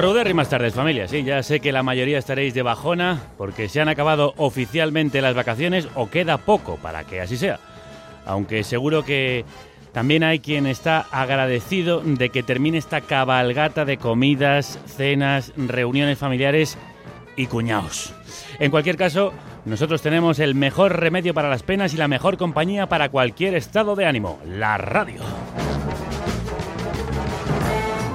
Rudérrimas tardes, familia. Sí, ya sé que la mayoría estaréis de bajona porque se han acabado oficialmente las vacaciones o queda poco para que así sea. Aunque seguro que también hay quien está agradecido de que termine esta cabalgata de comidas, cenas, reuniones familiares y cuñados. En cualquier caso, nosotros tenemos el mejor remedio para las penas y la mejor compañía para cualquier estado de ánimo, la radio.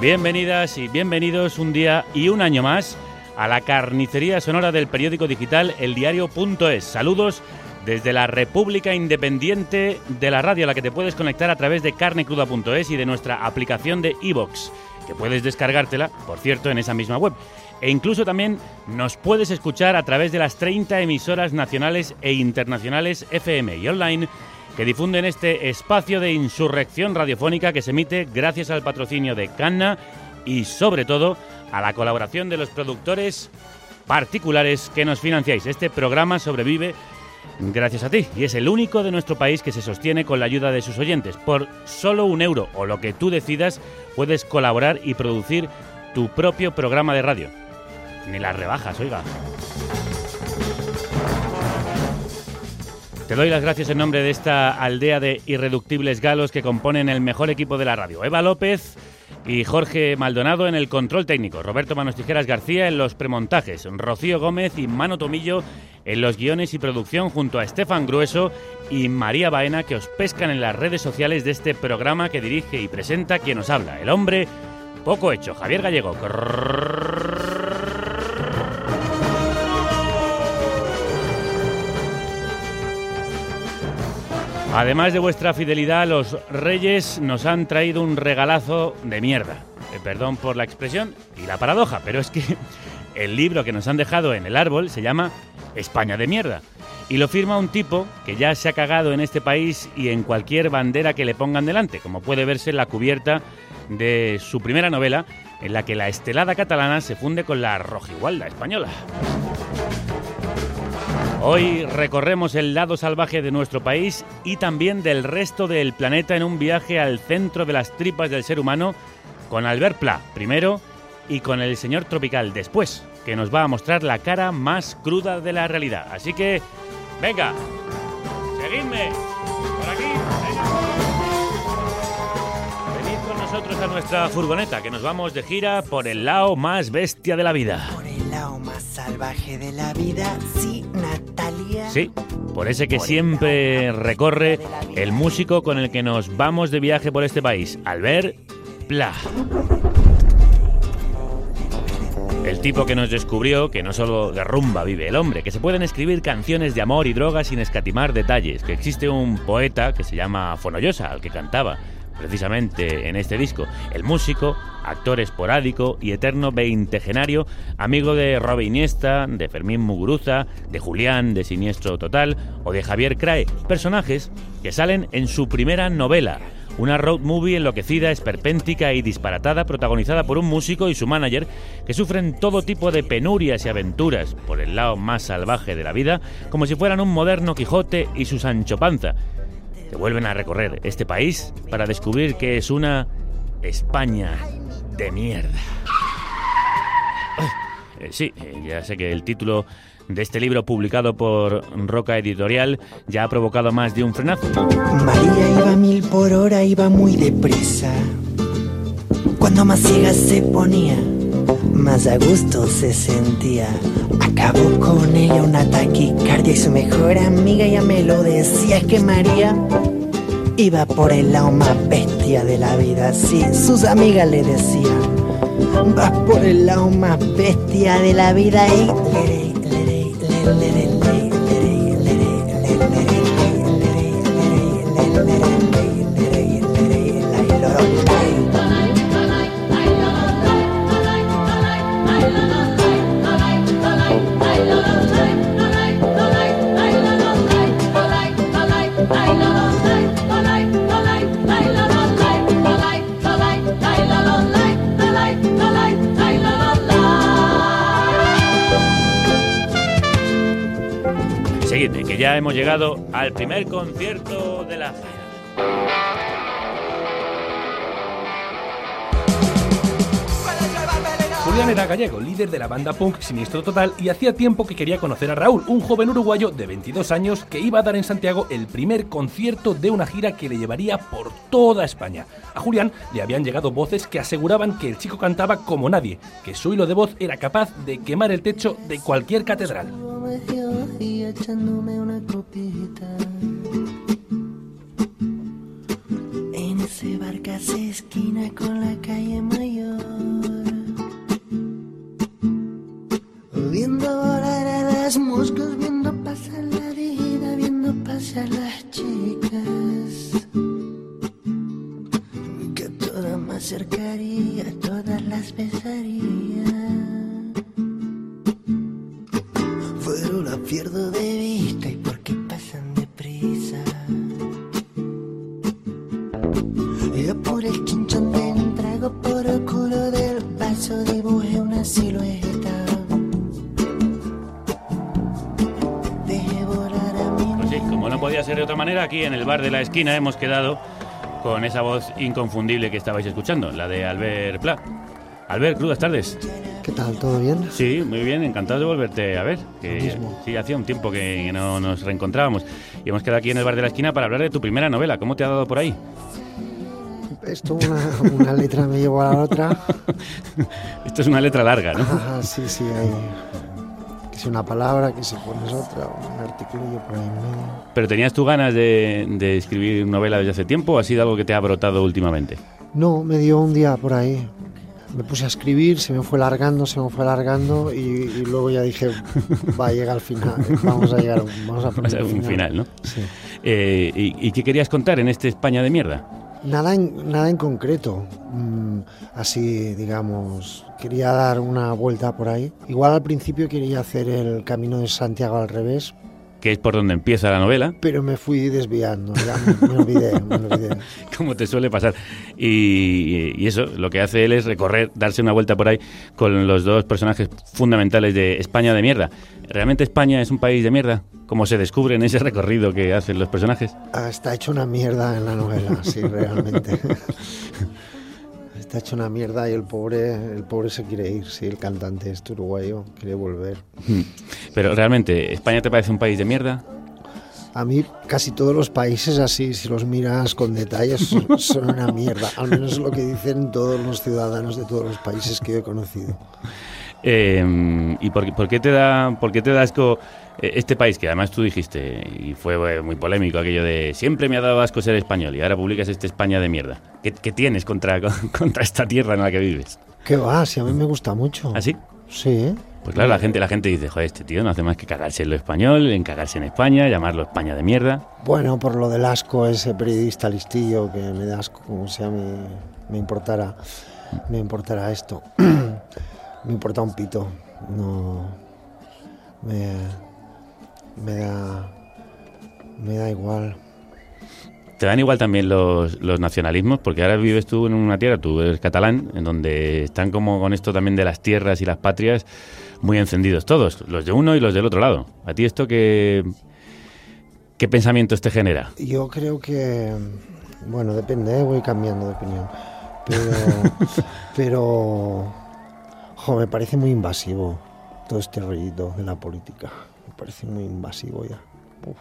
Bienvenidas y bienvenidos un día y un año más a la carnicería sonora del periódico digital eldiario.es. Saludos desde la República Independiente de la radio a la que te puedes conectar a través de carnecruda.es y de nuestra aplicación de iVox, que puedes descargártela, por cierto, en esa misma web. E incluso también nos puedes escuchar a través de las 30 emisoras nacionales e internacionales FM y online que difunden este espacio de insurrección radiofónica que se emite gracias al patrocinio de Canna y sobre todo a la colaboración de los productores particulares que nos financiáis. Este programa sobrevive gracias a ti y es el único de nuestro país que se sostiene con la ayuda de sus oyentes. Por solo un euro o lo que tú decidas puedes colaborar y producir tu propio programa de radio. Ni las rebajas, oiga. Te doy las gracias en nombre de esta aldea de irreductibles galos que componen el mejor equipo de la radio. Eva López y Jorge Maldonado en el control técnico, Roberto Manos Tijeras García en los premontajes, Rocío Gómez y Mano Tomillo en los guiones y producción junto a Estefan Grueso y María Baena que os pescan en las redes sociales de este programa que dirige y presenta quien os habla, el hombre poco hecho, Javier Gallego. Además de vuestra fidelidad, los reyes nos han traído un regalazo de mierda. Eh, perdón por la expresión y la paradoja, pero es que el libro que nos han dejado en el árbol se llama España de mierda. Y lo firma un tipo que ya se ha cagado en este país y en cualquier bandera que le pongan delante, como puede verse en la cubierta de su primera novela, en la que la estelada catalana se funde con la rojigualda española. Hoy recorremos el lado salvaje de nuestro país y también del resto del planeta en un viaje al centro de las tripas del ser humano con Albert Pla primero y con el señor Tropical después, que nos va a mostrar la cara más cruda de la realidad. Así que, venga, seguidme nosotros a nuestra furgoneta, que nos vamos de gira por el lado más bestia de la vida. Por el lado más salvaje de la vida, sí, Natalia. Sí, por ese que siempre recorre el músico con el que nos vamos de viaje por este país, Albert Pla. El tipo que nos descubrió que no solo de rumba vive el hombre, que se pueden escribir canciones de amor y droga sin escatimar detalles, que existe un poeta que se llama Fonollosa, al que cantaba precisamente en este disco, el músico, actor esporádico y eterno veintegenario, amigo de Robin Iniesta, de Fermín Muguruza, de Julián de Siniestro Total o de Javier Crae, personajes que salen en su primera novela, una road movie enloquecida, esperpéntica y disparatada protagonizada por un músico y su manager que sufren todo tipo de penurias y aventuras por el lado más salvaje de la vida, como si fueran un moderno Quijote y su Sancho Panza, que vuelven a recorrer este país para descubrir que es una España de mierda. Eh, sí, eh, ya sé que el título de este libro publicado por Roca Editorial ya ha provocado más de un frenazo. María iba mil por hora, iba muy deprisa. Cuando más se ponía, más a gusto se sentía. Acabó con ella una taquicardia y su mejor amiga ya me lo decía. Que María iba por el lado más bestia de la vida. Sí, sus amigas le decían, vas por el lado más bestia de la vida y... que ya hemos llegado al primer concierto de la faena. Julián era gallego, líder de la banda punk Siniestro Total y hacía tiempo que quería conocer a Raúl, un joven uruguayo de 22 años que iba a dar en Santiago el primer concierto de una gira que le llevaría por toda España. A Julián le habían llegado voces que aseguraban que el chico cantaba como nadie, que su hilo de voz era capaz de quemar el techo de cualquier catedral. Viendo volar a las moscas, viendo pasar la vida, viendo pasar las chicas. Que todas me acercaría, todas las besaría. Pero la pierdo de vista y porque pasan deprisa. Yo por el chinchón de un trago por el culo del vaso dibujé una silueta. Podía ser de otra manera, aquí en el bar de la esquina hemos quedado con esa voz inconfundible que estabais escuchando, la de Albert Pla. Albert, crudas tardes. ¿Qué tal? ¿Todo bien? Sí, muy bien, encantado de volverte a ver. Que mismo. sí, hacía un tiempo que no nos reencontrábamos. Y hemos quedado aquí en el bar de la esquina para hablar de tu primera novela. ¿Cómo te ha dado por ahí? Esto una, una letra me llevó a la otra. Esto es una letra larga, ¿no? Sí, sí, hay... Una palabra, que si pones otra, un articulillo por ahí medio. ¿Pero tenías tú ganas de, de escribir novela desde hace tiempo o ha sido algo que te ha brotado últimamente? No, me dio un día por ahí. Me puse a escribir, se me fue largando, se me fue largando y, y luego ya dije, va a llegar al final, vamos a llegar, vamos a un final, ¿no? Sí. Eh, ¿y, y qué querías contar en este España de mierda? Nada en, nada en concreto, mm, así digamos, quería dar una vuelta por ahí. Igual al principio quería hacer el camino de Santiago al revés, Que es por donde empieza la novela, pero me fui desviando, ya me, me olvidé, me olvidé. como te suele pasar. Y, y eso, lo que hace él es recorrer, darse una vuelta por ahí con los dos personajes fundamentales de España de mierda. ¿Realmente España es un país de mierda? Como se descubre en ese recorrido que hacen los personajes. Ah, Está hecho una mierda en la novela, sí, realmente. Está hecho una mierda y el pobre, el pobre se quiere ir, sí, el cantante este uruguayo quiere volver. Pero realmente, ¿España te parece un país de mierda? A mí casi todos los países así, si los miras con detalles, son, una mierda. Al menos es lo que dicen todos los ciudadanos de todos los países que yo he conocido. Eh, ¿Y por, qué- por qué te da, por qué te da asco este país? Que además tú dijiste, y fue eh, muy polémico aquello de siempre me ha dado asco ser español y ahora publicas este España de mierda. ¿Qué, qué tienes contra, contra esta tierra en la que vives? ¿Qué va? Si a mí me gusta mucho. ¿Así? Sí, ¿eh? Pues claro, la gente, la gente dice, joder, este tío no hace más que cagarse en lo español, en cagarse en España, llamarlo España de mierda. Bueno, por lo del asco, ese periodista listillo que me da asco, como sea, me, me importara, me importara esto. me importa un pito. No. Me, me da. Me da igual. Te dan igual también los, los nacionalismos, porque ahora vives tú en una tierra, tú eres catalán, en donde están como con esto también de las tierras y las patrias muy encendidos todos, los de uno y los del otro lado. ¿A ti esto qué, qué pensamientos te genera? Yo creo que. Bueno, depende, ¿eh? voy cambiando de opinión. Pero. pero. Jo, me parece muy invasivo todo este rollito de la política. Parece muy invasivo ya. Uf,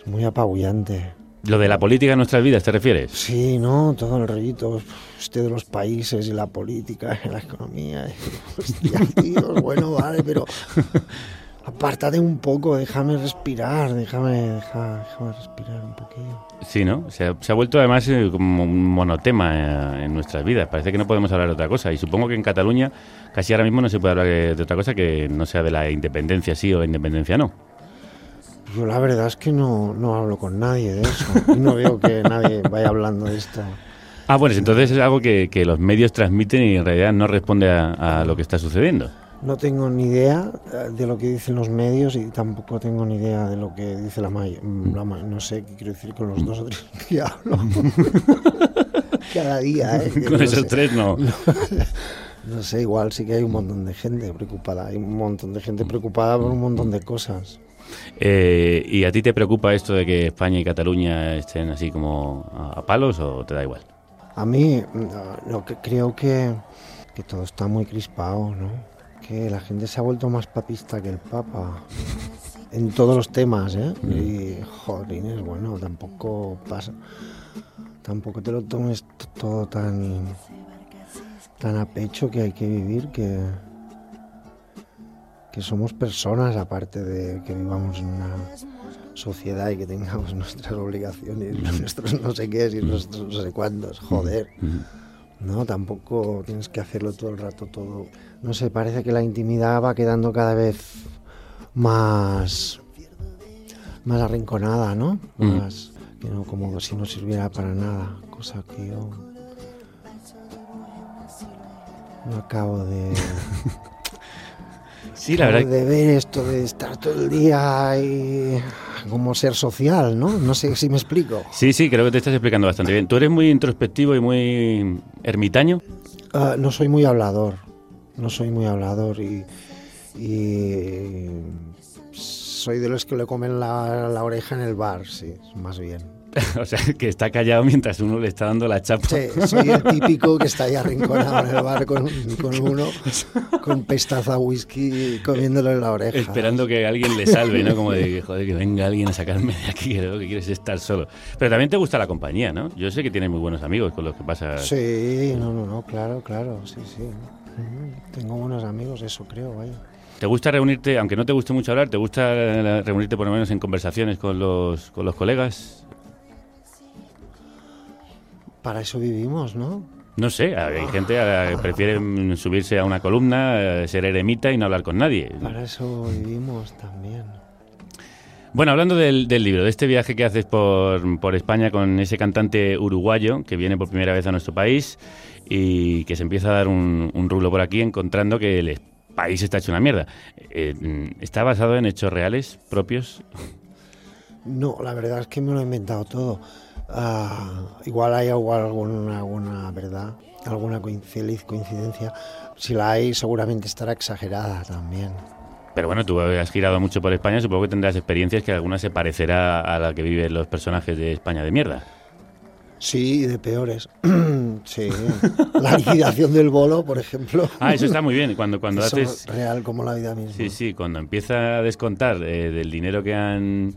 es muy apabullante. ¿Lo de la política en nuestras vidas te refieres? Sí, ¿no? Todo el rollito este de los países y la política y la economía. Hostia, tío, bueno, vale, pero apártate un poco, déjame respirar, déjame, deja- déjame respirar un poquillo. Sí, ¿no? Se ha, se ha vuelto además eh, como un monotema eh, en nuestras vidas. Parece que no podemos hablar de otra cosa. Y supongo que en Cataluña casi ahora mismo no se puede hablar de, de otra cosa que no sea de la independencia sí o la independencia no. Yo la verdad es que no, no hablo con nadie de eso. Y no veo que nadie vaya hablando de esto. Ah, bueno, entonces es algo que, que los medios transmiten y en realidad no responde a, a lo que está sucediendo. No tengo ni idea eh, de lo que dicen los medios y tampoco tengo ni idea de lo que dice la Maya. No sé qué quiero decir con los dos o tres que hablo. Cada día, ¿eh? Con no esos sé. tres no. No sé, igual sí que hay un montón de gente preocupada. Hay un montón de gente preocupada por un montón de cosas. Eh, ¿Y a ti te preocupa esto de que España y Cataluña estén así como a, a palos o te da igual? A mí, no, no, que creo que, que todo está muy crispado, ¿no? Que la gente se ha vuelto más papista que el Papa. En todos los temas, ¿eh? Y, jolines, bueno, tampoco pasa. Tampoco te lo tomes todo tan, tan a pecho que hay que vivir, que, que somos personas, aparte de que vivamos en una sociedad y que tengamos nuestras obligaciones, nuestros no sé qué y nuestros no sé cuántos, joder. No, tampoco tienes que hacerlo todo el rato todo. No sé, parece que la intimidad va quedando cada vez más más arrinconada, ¿no? Mm. Más que no como si no sirviera para nada, cosa que yo no acabo de Sí, la verdad. de ver esto de estar todo el día y como ser social, ¿no? No sé si me explico. Sí, sí, creo que te estás explicando bastante bien. Tú eres muy introspectivo y muy ermitaño. Ah, no soy muy hablador, no soy muy hablador y, y soy de los que le comen la, la oreja en el bar, sí, más bien. o sea, que está callado mientras uno le está dando la chapa. Sí, soy el típico que está ahí arrinconado en el bar con, con uno, con pestaza whisky comiéndolo en la oreja. Esperando que alguien le salve, ¿no? Como de, que, joder, que venga alguien a sacarme de aquí, que que quieres es estar solo. Pero también te gusta la compañía, ¿no? Yo sé que tienes muy buenos amigos con los que pasas. Sí, no, no, no, claro, claro, sí, sí. Ujú, Tengo buenos amigos, eso creo, vaya. ¿Te gusta reunirte, aunque no te guste mucho hablar, te gusta eh, reunirte por lo menos en conversaciones con los, con los colegas? Para eso vivimos, ¿no? No sé, hay gente que prefiere mm, subirse a una columna, eh, ser eremita y no hablar con nadie. Para eso vivimos también. Bueno, hablando del, del libro, de este viaje que haces por, por España con ese cantante uruguayo que viene por primera vez a nuestro país y que se empieza a dar un, un rulo por aquí encontrando que el país está hecho una mierda. Eh, ¿Está basado en hechos reales propios? No, la verdad es que me lo he inventado todo. Ah, igual hay alguna, alguna verdad, alguna feliz coincidencia. Si la hay, seguramente estará exagerada también. Pero bueno, tú has girado mucho por España, supongo que tendrás experiencias que alguna se parecerá a la que viven los personajes de España de mierda. Sí, de peores. sí. La liquidación del bolo, por ejemplo. Ah, eso está muy bien. Cuando, cuando Eso haces... real como la vida misma. Sí, sí, cuando empieza a descontar eh, del dinero que han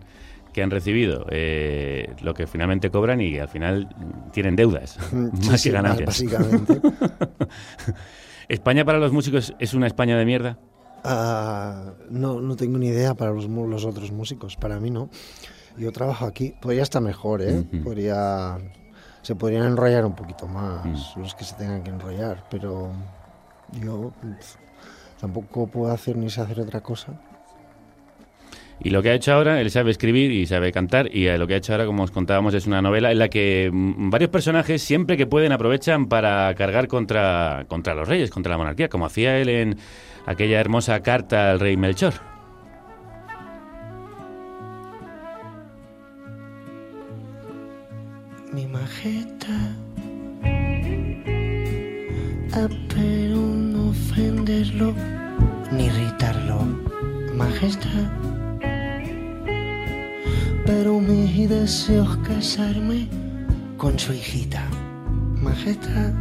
que han recibido eh, lo que finalmente cobran y al final tienen deudas sí, más sí, que ganancias. básicamente. ¿España para los músicos es una España de mierda? Ah, no, no tengo ni idea para los, los otros músicos, para mí no. Yo trabajo aquí, podría estar mejor, ¿eh? Podría, se podrían enrollar un poquito más Mm. los que se tengan que enrollar, pero yo tampoco puedo hacer ni sé hacer otra cosa. Y lo que ha hecho ahora, él sabe escribir y sabe cantar, y eh, lo que ha hecho ahora, como os contábamos, es una novela en la que mm, varios personajes, siempre que pueden, aprovechan para cargar contra, contra los reyes, contra la monarquía, como hacía él en aquella hermosa carta al rey Melchor. Mi majestad, espero no ofenderlo ni irritarlo, majestad. Pero mi deseo es casarme con su hijita, majestad.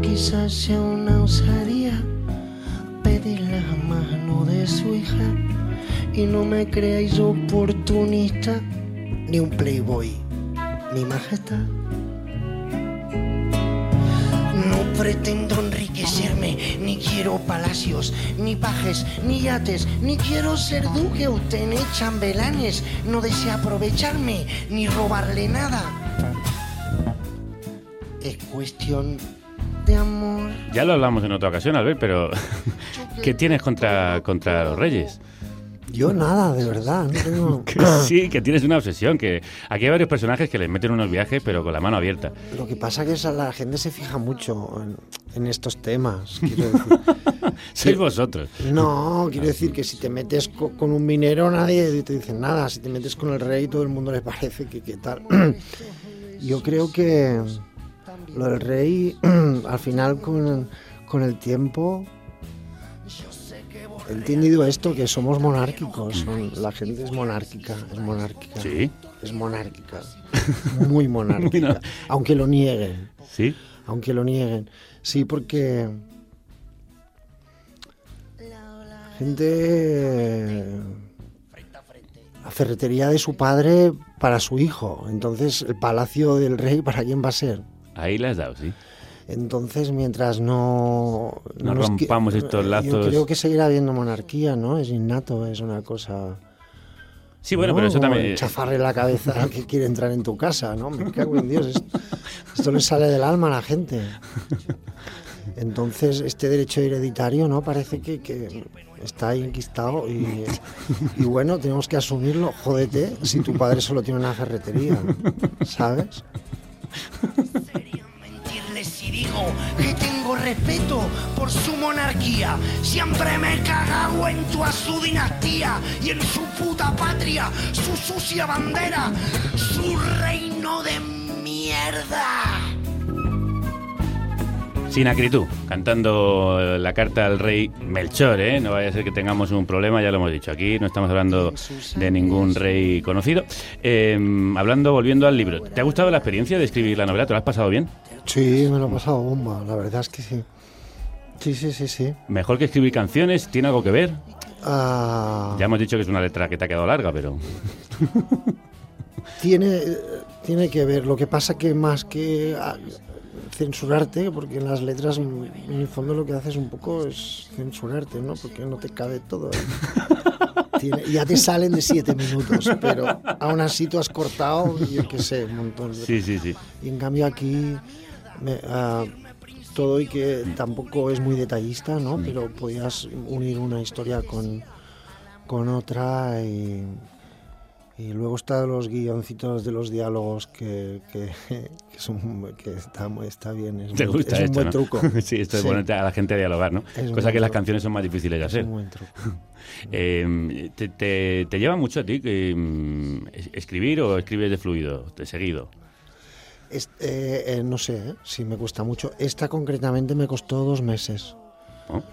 Quizás sea una osadía pedir la mano de su hija que no me creáis oportunista, ni un playboy, ni majestad. No pretendo enriquecerme, ni quiero palacios, ni pajes, ni yates, ni quiero ser duque o tener chambelanes. No deseo aprovecharme, ni robarle nada. Es cuestión de amor. Ya lo hablamos en otra ocasión, Albert, pero ¿qué tienes contra, contra los reyes? Yo nada, de verdad. No tengo... Que sí, que tienes una obsesión, que aquí hay varios personajes que les meten unos viajes, pero con la mano abierta. Lo que pasa es que la gente se fija mucho en, en estos temas. Quiero decir. Sois vosotros. No, quiero decir que si te metes co- con un minero nadie te dice nada. Si te metes con el rey todo el mundo le parece que qué tal. Yo creo que lo del rey al final con, con el tiempo he entendido esto que somos monárquicos. son- la gente es monárquica, es monárquica. Sí. Es monárquica. Muy monárquica. Muy no- Aunque lo nieguen. ¿Sí? Aunque lo nieguen. Sí, porque. Gente. La ferretería de su padre para su hijo. Entonces, el palacio del rey, ¿para quién va a ser? Ahí le has dado, sí. Entonces, mientras no. No rompamos estos Yo lazos. creo que seguirá habiendo monarquía, ¿no? Es innato, es una cosa. Sí, bueno, ¿no? pero eso Como también... Chafarre la cabeza que quiere entrar en tu casa, ¿no? Me cago en Dios. Esto, esto le sale del alma a la gente. Entonces, este derecho hereditario, ¿no? Parece que, que está ahí enquistado y, y bueno, tenemos que asumirlo. Jódete si tu padre solo tiene una ferretería, ¿sabes? Mentirles si digo que tengo respeto por su monarquía. Siempre me he cagado en toda su dinastía y en su puta patria, su sucia bandera, su reino de mierda. Sin acritud, cantando eh, la carta al rey Melchor, ¿eh? No vaya a ser que tengamos un problema, ya lo hemos dicho. Aquí no estamos hablando de ningún rey conocido. Eh, hablando, volviendo al libro, ¿te ha gustado la experiencia de escribir la novela? ¿Te lo has pasado bien? Sí, me lo he pasado bomba, la verdad es que sí. Sí, sí, sí, sí. ¿Mejor que escribir canciones? ¿Tiene algo que ver? Ah, Ya hemos dicho que es una letra que te ha quedado larga, pero... tiene, eh, tiene que ver. Lo que pasa que más que ah, censurarte, porque en las letras, en el fondo lo que haces un poco es censurarte, ¿no? Porque no te cabe todo. Tiene- ya te salen de siete minutos, pero aún así tú has cortado, yo qué sé, un montón. de- Sí, sí, sí. Y en cambio aquí me- ah, todo y que tampoco es muy detallista, ¿no? Pero podías unir una historia con, con otra y, y luego están los guioncitos de los diálogos que, que, que son, que está, bien. Es, ¿Te muy- gusta es un buen no? truco. sí, esto es Sí. a la gente a dialogar, ¿no? Es Cosa que las canciones son más difíciles de Es hacer. un buen truco. Eh, te, te- te lleva mucho a ti que, es- escribir o escribes de fluido, de seguido? Es- eh, eh, no sé ¿eh? si me cuesta mucho. Esta concretamente me costó dos meses. ¿no?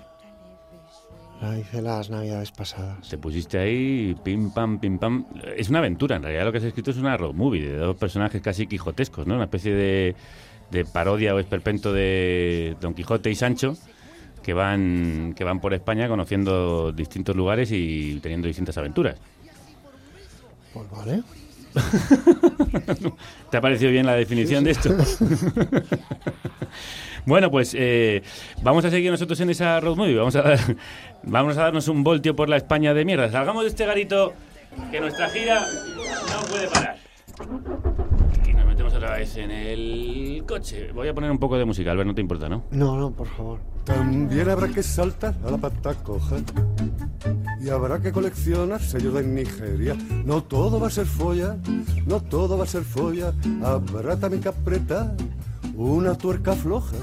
La hice las navidades pasadas. Te pusiste ahí, pim pam, pim pam. Es una aventura, en realidad lo que has escrito es una road movie de dos personajes casi quijotescos, ¿no? Una especie de, de parodia o esperpento de Don Quijote y Sancho que van, que van por España conociendo distintos lugares y teniendo distintas aventuras. Pues vale. ¿Te ha parecido bien la definición de esto? bueno, pues eh, vamos a seguir nosotros en esa road movie. Vamos a, dar- vamos a darnos un voltio por la España de mierda. Salgamos de este garito que nuestra gira no puede parar. Y nos metemos otra vez en el coche. Voy a poner un poco de música, Albert, no te importa, ¿no? No, no, por favor. También habrá que saltar a la pata coja. Y habrá que coleccionar sellos de Nigeria. No todo va a ser folla, no todo va a ser folla. Habrá también que apretar una tuerca floja.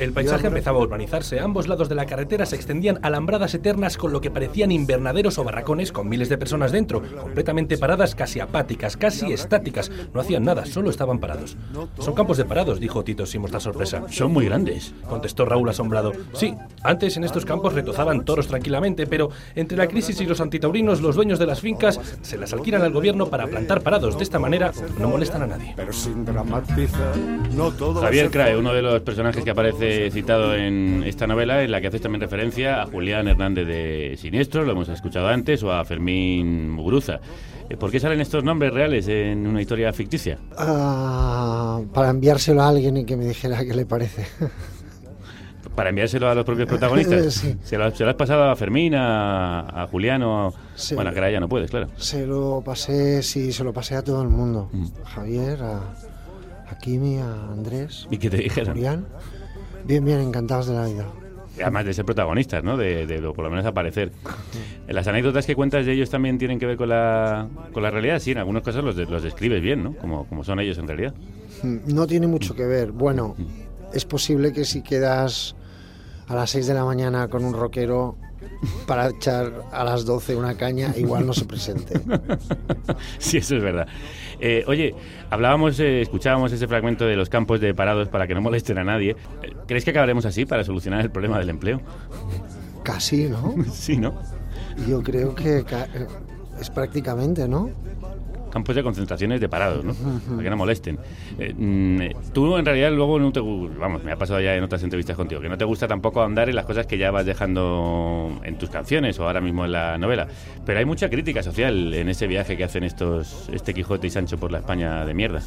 El paisaje empezaba a urbanizarse. A ambos lados de la carretera se extendían alambradas eternas con lo que parecían invernaderos o barracones con miles de personas dentro, completamente paradas, casi apáticas, casi estáticas. No hacían nada, solo estaban parados. Son campos de parados, dijo Tito sin mostrar sorpresa. Son muy grandes. Contestó Raúl asombrado. Sí, antes en estos campos retozaban toros tranquilamente, pero entre la crisis y los antitaurinos, los dueños de las fincas se las alquilan al gobierno para plantar parados. De esta manera no molestan a nadie. Pero sin dramatizar, no todo Javier Crae, uno de los personajes que aparece citado en esta novela, en la que haces también referencia a Julián Hernández de Siniestro, lo hemos escuchado antes, o a Fermín Muguruza. Eh, ¿Por qué salen estos nombres reales en una historia ficticia? Ah, para enviárselo a alguien y que me dijera qué le parece. Para enviárselo a los propios protagonistas. Sí. ¿Se, lo, se lo has pasado a Fermín, a, a Julián o a... Sí. Bueno, que ahora ya no puedes, claro. Se lo pasé, sí, se lo pasé a todo el mundo. Mm. A Javier, a, a Kimi, a Andrés, ¿Y qué te a dijeron? Julián. Bien, bien, encantados de la vida. Además de ser protagonistas, ¿no? De, de, por lo menos aparecer. Las anécdotas que cuentas de ellos también tienen que ver con la, con la realidad. Sí, en algunos casos los, de- los describes bien, ¿no? Como, como son ellos en realidad. Mm, No tiene mucho que ver. Bueno, es posible que si quedas a las 6 de la mañana con un rockero para echar a las 12 una caña, igual no se presente. sí, eso es verdad. Eh, oye, hablábamos, eh, escuchábamos ese fragmento de los campos de parados para que no molesten a nadie. ¿Crees que acabaremos así para solucionar el problema del empleo? Casi, ¿no? sí, ¿no? Yo creo que es prácticamente, ¿no? Campos de concentraciones de parados, ¿no? Para que no molesten. Eh, mm, eh, tú en realidad luego no te... Vamos, me ha pasado ya en otras entrevistas contigo, que no te gusta tampoco andar en las cosas que ya vas dejando en tus canciones o ahora mismo en la novela. Pero hay mucha crítica social en ese viaje que hacen estos este Quijote y Sancho por la España de mierda.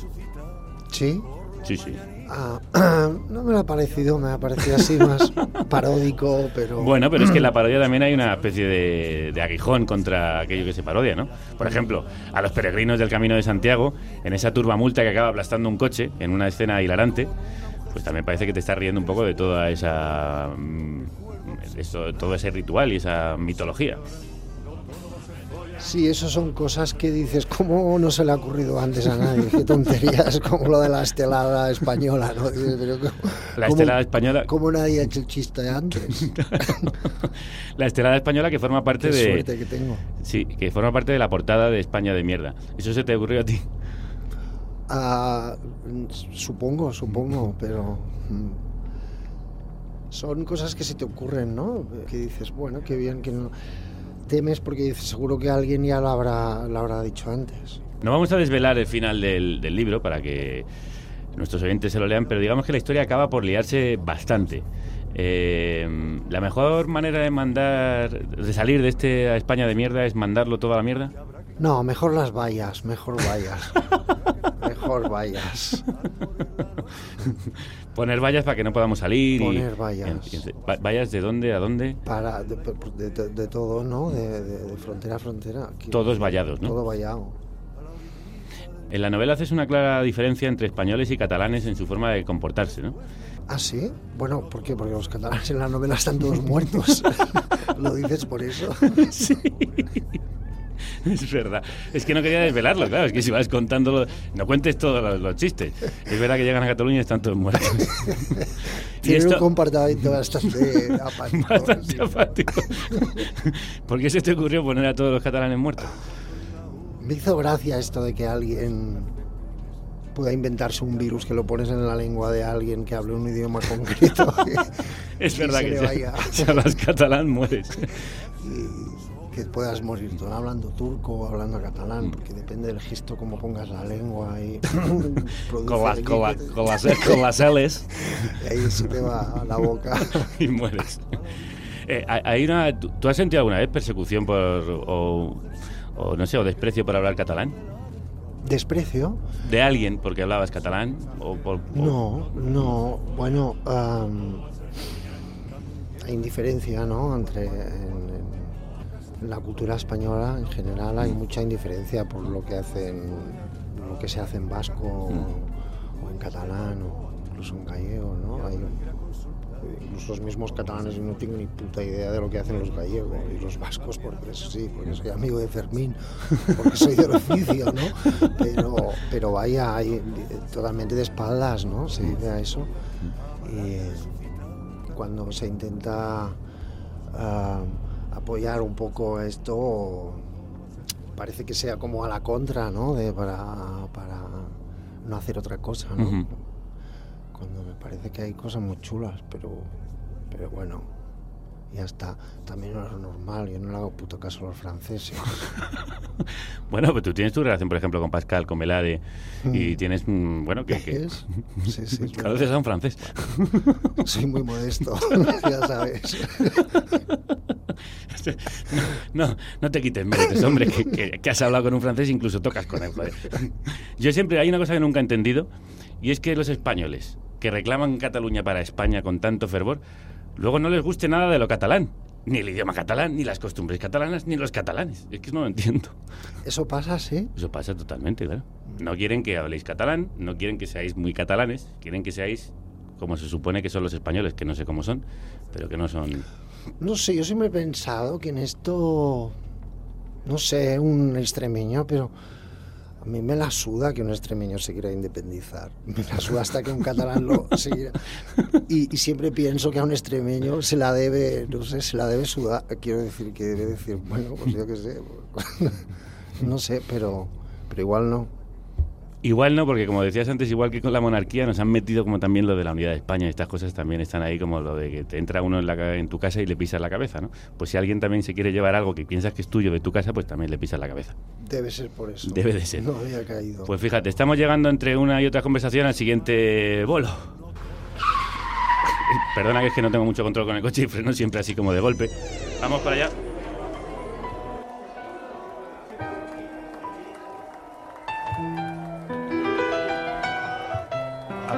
Sí. Sí, sí. Ah, no me lo ha parecido, me ha parecido así más paródico, pero... Bueno, pero es que en la parodia también hay una especie de, de aguijón contra aquello que se parodia, ¿no? Por ejemplo, a los peregrinos del Camino de Santiago, en esa turbamulta que acaba aplastando un coche, en una escena hilarante, pues también parece que te estás riendo un poco de toda esa... mm, eso- todo ese ritual y esa mitología. Sí, eso son cosas que dices, ¿cómo no se le ha ocurrido antes a nadie? Qué tonterías, como lo de la estelada española, ¿no? Dices, pero ¿cómo- La estelada española... ¿Cómo nadie ha hecho el chiste antes? La estelada española que forma parte Qué de... suerte que tengo. Sí, que forma parte de la portada de España de mierda. ¿Eso se te ocurrió a ti? Ah, supongo, supongo, pero... mm, Son cosas que se te ocurren, ¿no? Que dices, bueno, qué bien que no... Porque seguro que alguien ya lo habrá, lo habrá dicho antes. No vamos a desvelar el final del, del libro para que nuestros oyentes se lo lean, pero digamos que la historia acaba por liarse bastante. Eh, la mejor manera de mandar, de salir de este a España de mierda es mandarlo todo a la mierda. No, mejor las vallas, mejor vallas. mejor vallas. Poner vallas para que no podamos salir. y- Poner vallas. Va- ¿Vallas de dónde a dónde? Para, de, de- de- de todo, ¿no? De, de- de frontera a frontera. Aquí- Todos vallados, ¿no? Todo vallado. En la novela haces una clara diferencia entre españoles y catalanes en su forma de comportarse, ¿no? ¿Ah, sí? Bueno, ¿por qué? Porque los catalanes en la novela están todos muertos. ¿Lo dices por eso? sí. Es verdad. Es que no quería desvelarlo, claro. Es que si vas contándolo, no cuentes todos los, los chistes. Es verdad que llegan a Cataluña y están todos muertos. Tienen un comportamiento bastante apático. Bastante apático. ¿Por qué se te ocurrió poner a todos los catalanes muertos? Me hizo gracia esto de que alguien pueda inventarse un virus que lo pones en la lengua de alguien que hable un idioma concreto. Es verdad se que vaya. si hablas catalán mueres. y que puedas morir tú hablando turco o hablando catalán, porque depende del gesto como pongas la lengua y Con las, con, la- las, con las L's y ahí se te va a la boca. y mueres. Eh, hay una, ¿tú, has sentido alguna vez persecución por, o, o no sé, o desprecio por hablar catalán? ¿Desprecio? ¿De alguien porque hablabas catalán? O por, o- No, no. Bueno, am, hay indiferencia, ¿no? Entre en- en la cultura española en general hay mucha indiferencia por lo que hacen, lo que se hace en vasco o, o en catalán o incluso en gallego, ¿no? Hay, incluso los mismos catalanes no tengo ni puta idea de lo que hacen los gallegos y los vascos porque sí, porque soy amigo de Fermín, porque soy del oficio, ¿no? Pero, pero vaya, hay, totalmente de espaldas, ¿no? Se dice a eso. Y cuando se intenta ah, apoyar un poco esto, parece que sea como a la contra, ¿no? De, para, para no hacer otra cosa, ¿no? Cuando me parece que hay cosas muy chulas, pero, pero bueno, y ya está. También es lo normal, yo no le hago puto caso a los franceses. Bueno, pues tú tienes tu relación, por ejemplo, con Pascal, con Melade, y tienes, mm, bueno, que... que... ¿Ves? Sí, sí, Conoces a un francés. Soy muy modesto, ya sabes. No, no te quites méritos, hombre, que, que- que has hablado con un francés incluso tocas con él. joder. Yo siempre, hay una cosa que nunca he entendido, y es que los españoles, que reclaman Cataluña para España con tanto fervor, luego no les guste nada de lo catalán. Ni el idioma catalán, ni las costumbres catalanas, ni los catalanes. Es que no lo entiendo. Eso pasa, sí. Eso pasa totalmente, claro. No quieren que habléis catalán, no quieren que seáis muy catalanes, quieren que seáis como se supone que son los españoles, que no sé cómo son, pero que no son... No sé, yo siempre he pensado que en esto, no sé, un extremeño, pero a mí me la suda que un extremeño se quiera independizar. Me la suda hasta que un catalán lo se quiera- Y, y siempre pienso que a un extremeño se la debe, no sé, se la debe sudar. Quiero decir que debe decir, bueno, pues yo qué sé. No sé, pero, pero igual no. Igual no, porque como decías antes, igual que con la monarquía, nos han metido como también lo de la unidad de España. Estas cosas también están ahí como lo de que te entra uno en, la, en tu casa y le pisas la cabeza, ¿no? Pues si alguien también se quiere llevar algo que piensas que es tuyo de tu casa, pues también le pisas la cabeza. Debe ser por eso. Debe de ser. No había caído. Pues fíjate, estamos llegando entre una y otra conversación al siguiente bolo. Perdona que es que no tengo mucho control con el coche y freno siempre así como de golpe. Vamos para allá.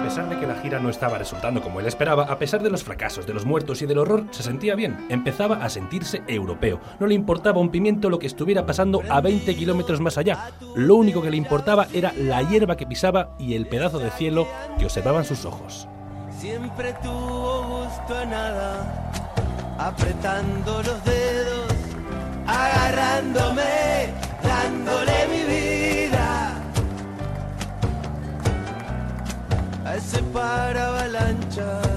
Pesar de que la gira no estaba resultando como él esperaba, a pesar de los fracasos, de los muertos y del horror, se sentía bien. Empezaba a sentirse europeo. No le importaba un pimiento lo que estuviera pasando a 20 kilómetros más allá. Lo único que le importaba era la hierba que pisaba y el pedazo de cielo que observaban sus ojos. Siempre tuvo gusto a nada, apretando los dedos, agarrándome, dándole mi vida a ese paravalanchas.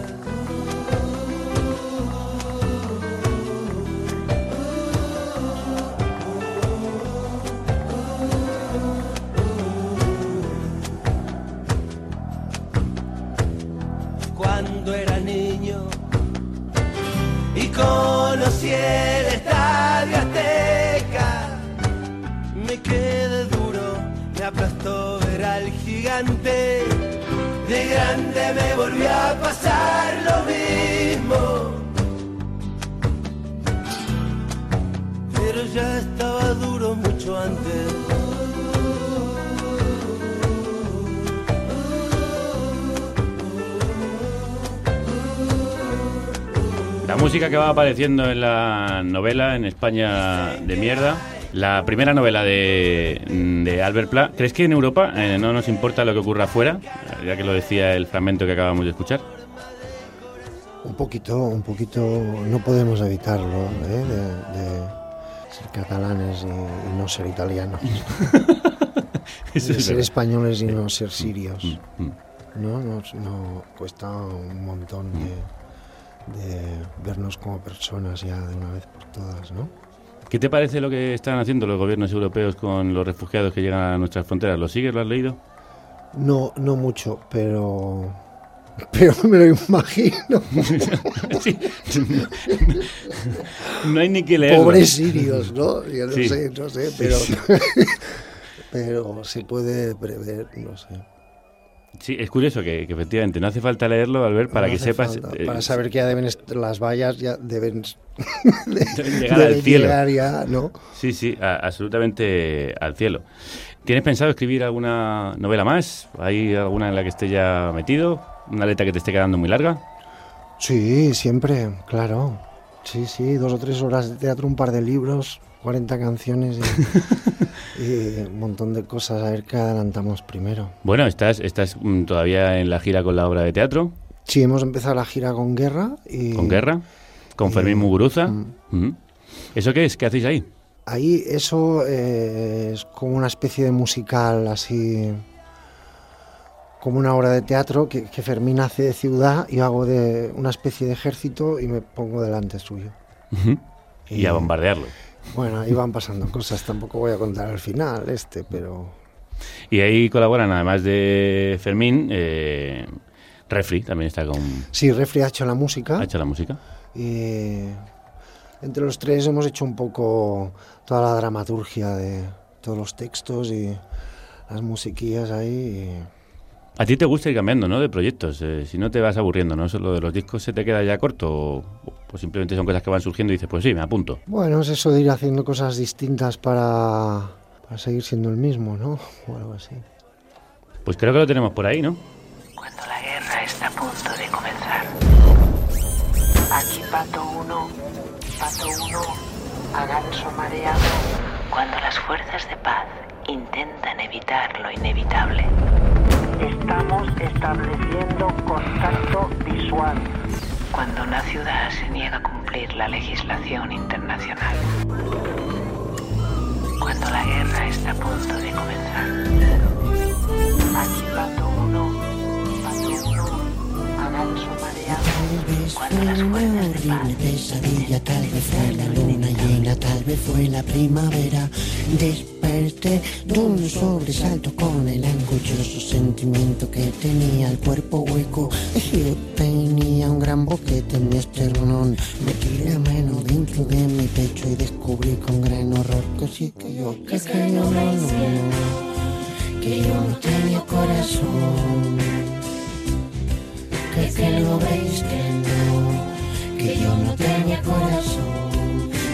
Cuando era niño y conocí el estadio De grande me volvió a pasar lo mismo. Pero ya estaba duro mucho antes. La música que va apareciendo en la novela en España de mierda, la primera novela de, de Albert Pla, ¿crees que en Europa eh, no nos importa lo que ocurra afuera? Ya que lo decía el fragmento que acabamos de escuchar. Un poquito, un poquito, no podemos evitarlo, ¿eh? de, de ser catalanes y, y no ser italianos. De ser españoles y no ser sirios. Mm, No, no, no, cuesta un montón de, de vernos como personas ya de una vez por todas, ¿no? ¿Qué te parece lo que están haciendo los gobiernos europeos con los refugiados que llegan a nuestras fronteras? ¿Lo sigues? ¿Lo has leído? No, no mucho, pero pero me lo imagino. Sí. No hay ni que leerlo. Pobres sirios, ¿no? Yo no Sí. sé, no sé, pero sí. pero se puede prever, no sé. Sí, es curioso que, que efectivamente no hace falta leerlo, Albert, para No que sepas. falta, eh, para saber que ya deben las vallas ya deben, Deben llegar al cielo. llegar ya, ¿no? Sí, sí, a- absolutamente al cielo. ¿Tienes pensado escribir alguna novela más? ¿Hay alguna en la que esté ya metido? ¿Una letra que te esté quedando muy larga? Sí, siempre, claro. Sí, sí, dos o tres horas de teatro, un par de libros, 40 canciones y, y un montón de cosas. A ver qué adelantamos primero. Bueno, estás, estás mm, todavía en la gira con la obra de teatro, Sí, hemos empezado la gira con Guerra y con Guerra, con Fermín Muguruza. Ujú. ¿Eso qué es? ¿Qué hacéis ahí? ahí eso eh, es como una especie de musical así, como una obra de teatro que, que Fermín hace de ciudad y hago de una especie de ejército y me pongo delante suyo. Y a bombardearlo. Bueno, ahí van pasando cosas, tampoco voy a contar al final este, pero... Y ahí colaboran, además de Fermín, eh, Refri también está con. Sí, Refri ha hecho la música. Ha hecho la música. Y, entre los tres hemos hecho un poco toda la dramaturgia de todos los textos y las musiquillas ahí. A ti te gusta ir cambiando, ¿no? De proyectos. Eh, si no te vas aburriendo, ¿no? Solo de los discos se te queda ya corto. O, pues simplemente son cosas que van surgiendo y dices, pues sí, me apunto. Bueno, es eso de ir haciendo cosas distintas para, para seguir siendo el mismo, ¿no? O algo así. Pues creo que lo tenemos por ahí, ¿no? Cuando la guerra está a punto de comenzar. Aquí pato uno, pato uno, a ganso mareado. Cuando las fuerzas de paz intentan evitar lo inevitable. Estamos estableciendo contacto visual. Cuando una ciudad se niega a cumplir la legislación internacional. Cuando la guerra está a punto de comenzar. Aquí pato uno, a ganso mareado. Cuando las fuerzas de paz luna tal vez fue la primavera. Desperté de un sobresalto con el angustioso sentimiento que tenía el cuerpo hueco. Yo tenía un gran boquete en mi esternón. Metí la mano dentro de mi pecho y descubrí con gran horror que sí que yo, que, que no, no, no, no, que yo no tenía corazón que, que no veis que no, que yo no tenía corazón.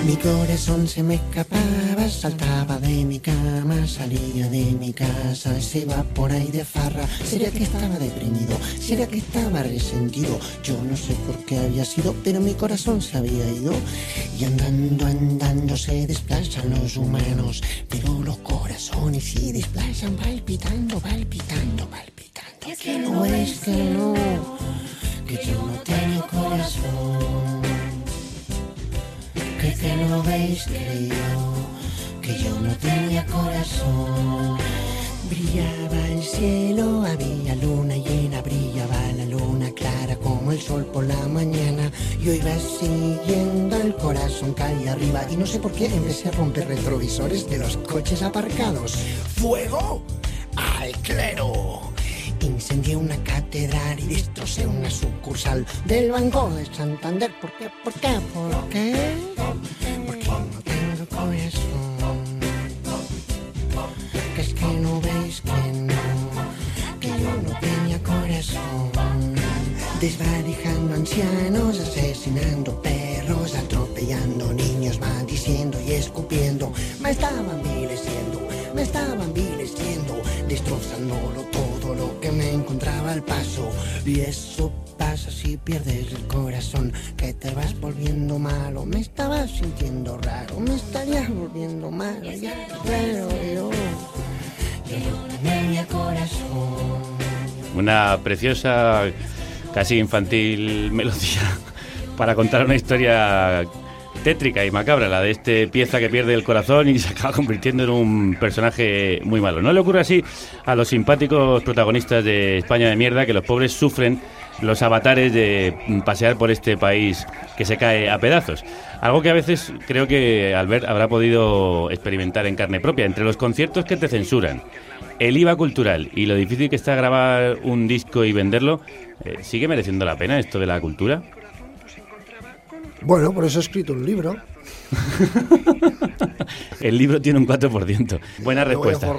Mi corazón se me escapaba, saltaba de mi cama, salía de mi casa, se iba por ahí de farra. Sería que estaba deprimido, sería que estaba resentido. Yo no sé por qué había sido, pero mi corazón se había ido. Y andando, andando se desplazan los humanos, pero los corazones sí desplazan, palpitando, palpitando, palpitando. Que no es que no, que yo no tengo corazón. Que, no veis yo, que yo no tenía corazón. Brillaba el cielo, había luna llena, brillaba la luna clara como el sol por la mañana. Yo iba siguiendo el corazón calle arriba y no sé por qué empecé a romper retrovisores de los coches aparcados. ¡Fuego! ¡Al clero! Incendié una catedral y destrocé una sucursal del Banco de Santander. ¿Por qué? ¿Por qué? ¿Por qué? Porque no tengo corazón. Que es que no veis que no, que yo no tenía corazón. Desvalijando ancianos, asesinando perros, atropellando niños, maldiciendo y escupiendo. Me estaban vileciendo, me estaban vileciendo, destrozándolo todo lo que me encontraba al paso. Y eso pasa si pierdes el corazón, que te vas volviendo malo. Me estaba sintiendo raro, me estaría volviendo malo. Ya, claro, yo, yo corazón. Una preciosa, casi infantil melodía para contar una historia tétrica y macabra, la de este pieza que pierde el corazón y se acaba convirtiendo en un personaje muy malo. No le ocurre así a los simpáticos protagonistas de España de mierda, que los pobres sufren los avatares de pasear por este país que se cae a pedazos. Algo que a veces creo que Albert habrá podido experimentar en carne propia. Entre los conciertos que te censuran, el IVA cultural y lo difícil que está grabar un disco y venderlo, eh, ¿sigue mereciendo la pena esto de la cultura? Bueno, por eso he escrito un libro. El libro tiene un 4%. Buena respuesta.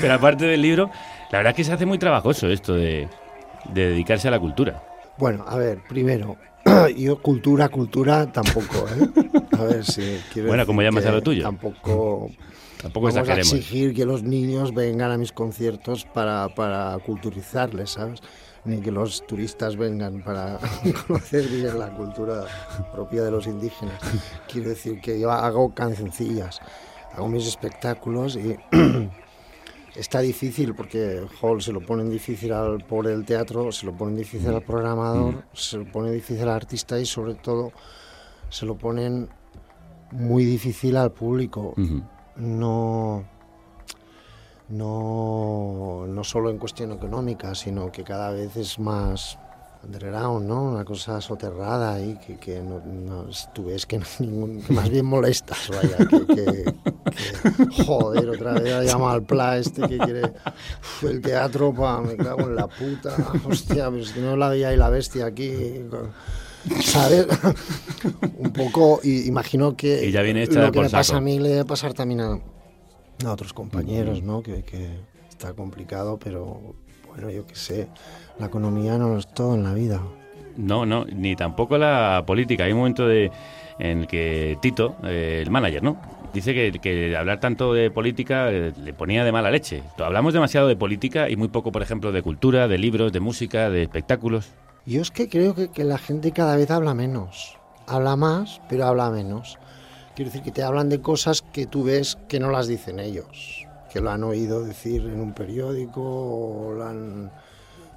Pero aparte del libro, la verdad es que se hace muy trabajoso esto de, de dedicarse a la cultura. Bueno, a ver, primero, yo cultura, cultura tampoco, ¿eh? A ver si quiero Bueno, ¿cómo llamas a lo tuyo? Tampoco, Tampoco vamos a exigir que los niños vengan a mis conciertos para, para culturizarles, ¿sabes? Ni que los turistas vengan para conocer bien la cultura propia de los indígenas. Quiero decir que yo hago cancioncillas, hago mis espectáculos y está difícil porque Hall se lo ponen difícil al pobre del teatro, se lo ponen difícil al programador, se lo pone difícil al artista y sobre todo se lo ponen muy difícil al público. No, no, no solo en cuestión económica, sino que cada vez es más underground, ¿no? Una cosa soterrada y que, que no, no- tú ves que, no hay ningún, que más bien molestas, vaya, que, que- joder, otra vez ha llamado al pla este que quiere uf, el teatro, pa, me cago en la puta. Hostia, pues no la veía ahí la bestia aquí. ¿Sabes? Un poco, y imagino que Y ya viene hecha lo que por me pasa a mí le debe pasar también a, a otros compañeros, ¿no? Que, que está complicado, pero bueno, yo qué sé. La economía no es todo en la vida. No, no, ni tampoco la política. Hay un momento de, en el que Tito, eh, el manager, ¿no? Dice que, que hablar tanto de política eh, le ponía de mala leche. Hablamos demasiado de política y muy poco, por ejemplo, de cultura, de libros, de música, de espectáculos. Yo es que creo que, que la gente cada vez habla menos. Habla más, pero habla menos. Quiero decir que te hablan de cosas que tú ves que no las dicen ellos, que lo han oído decir en un periódico o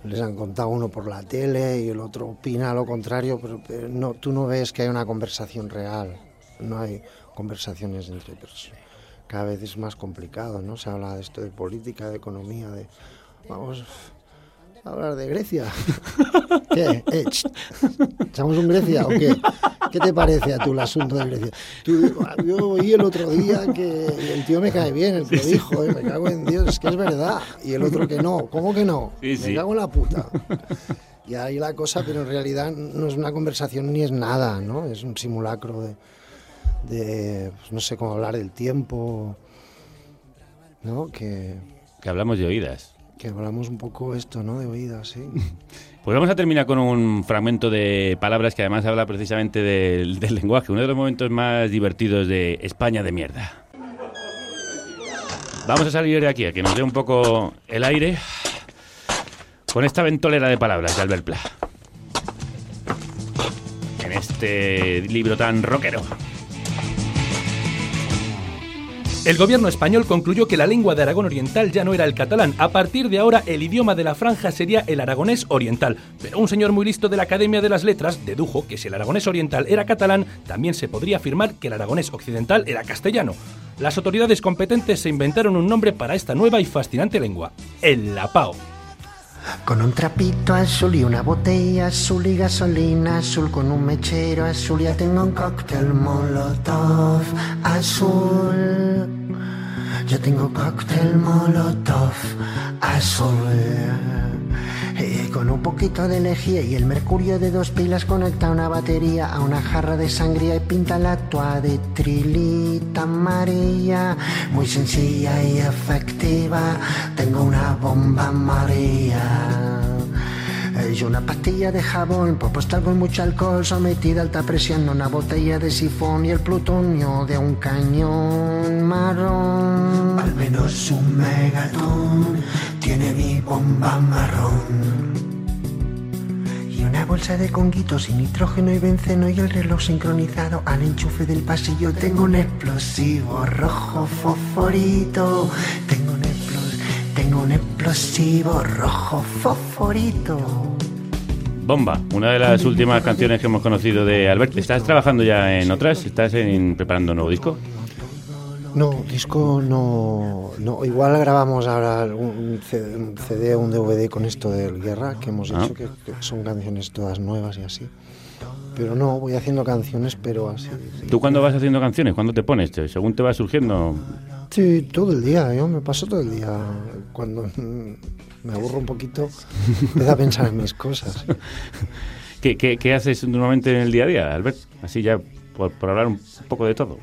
les han contado uno por la tele y el otro opina lo contrario, pero, no, tú no ves que hay una conversación real, no hay conversaciones entre personas. Cada vez es más complicado, ¿no? Se habla de esto de política, de economía, de... Vamos hablar de Grecia. ¿Qué? Eh, ch, ¿Echamos un Grecia o qué? ¿Qué te parece a tú el asunto de Grecia? Tú, yo oí el otro día que el tío me cae bien, el que dijo, eh, me cago en Dios, es que es verdad. Y el otro que no, ¿cómo que no? Sí, Me sí. cago en la puta. Y ahí la cosa, pero en realidad no es una conversación ni es nada, ¿no? Es un simulacro de, de pues, no sé cómo hablar del tiempo, ¿no? Que, Que hablamos de oídas. Que hablamos un poco esto, ¿no? De oídas, sí. Pues vamos a terminar con un fragmento de palabras que además habla precisamente del, del lenguaje, uno de los momentos más divertidos de España de mierda. Vamos a salir de aquí, a que nos dé un poco el aire, con esta ventolera de palabras de Albert Pla. En este libro tan rockero. El gobierno español concluyó que la lengua de Aragón Oriental ya no era el catalán. A partir de ahora, el idioma de la franja sería el aragonés oriental. Pero un señor muy listo de la Academia de las Letras dedujo que si el aragonés oriental era catalán, también se podría afirmar que el aragonés occidental era castellano. Las autoridades competentes se inventaron un nombre para esta nueva y fascinante lengua: el lapao. Con un trapito azul y una botella azul y gasolina azul con un mechero azul ya tengo un cóctel molotov azul. Yo tengo cóctel molotov azul. Eh, con un poquito de lejía y el mercurio de dos pilas conecta una batería a una jarra de sangría y pinta la toa de trilita amarilla. Muy sencilla y efectiva. Tengo una bomba María. Eh, Y una pastilla de jabón, propuesta y mucho alcohol, sometida a alta presión, una botella de sifón y el plutonio de un cañón marrón. Al menos un megatón tiene mi bomba marrón. Y una bolsa de conguitos sin nitrógeno y benceno y el reloj sincronizado al enchufe del pasillo. Tengo un explosivo rojo fosforito. Tengo un, tengo un explosivo rojo fosforito. Bomba, una de las últimas canciones que hemos conocido de Albert. ¿Estás trabajando ya en otras? ¿Estás en- preparando un nuevo disco? No, disco no, no. Igual grabamos ahora un CD, un CD o un DVD con esto del Guerra que hemos Ah. hecho, que, que son canciones todas nuevas y así. Pero no, voy haciendo canciones, pero así. sí. ¿Tú cuándo vas haciendo canciones? ¿Cuándo te pones? Según te va surgiendo. Sí, todo el día, yo me paso todo el día. Cuando me aburro un poquito, empiezo a pensar en mis cosas. ¿Qué, qué, qué haces normalmente en el día a día, Albert? Así ya, por, por hablar un poco de todo.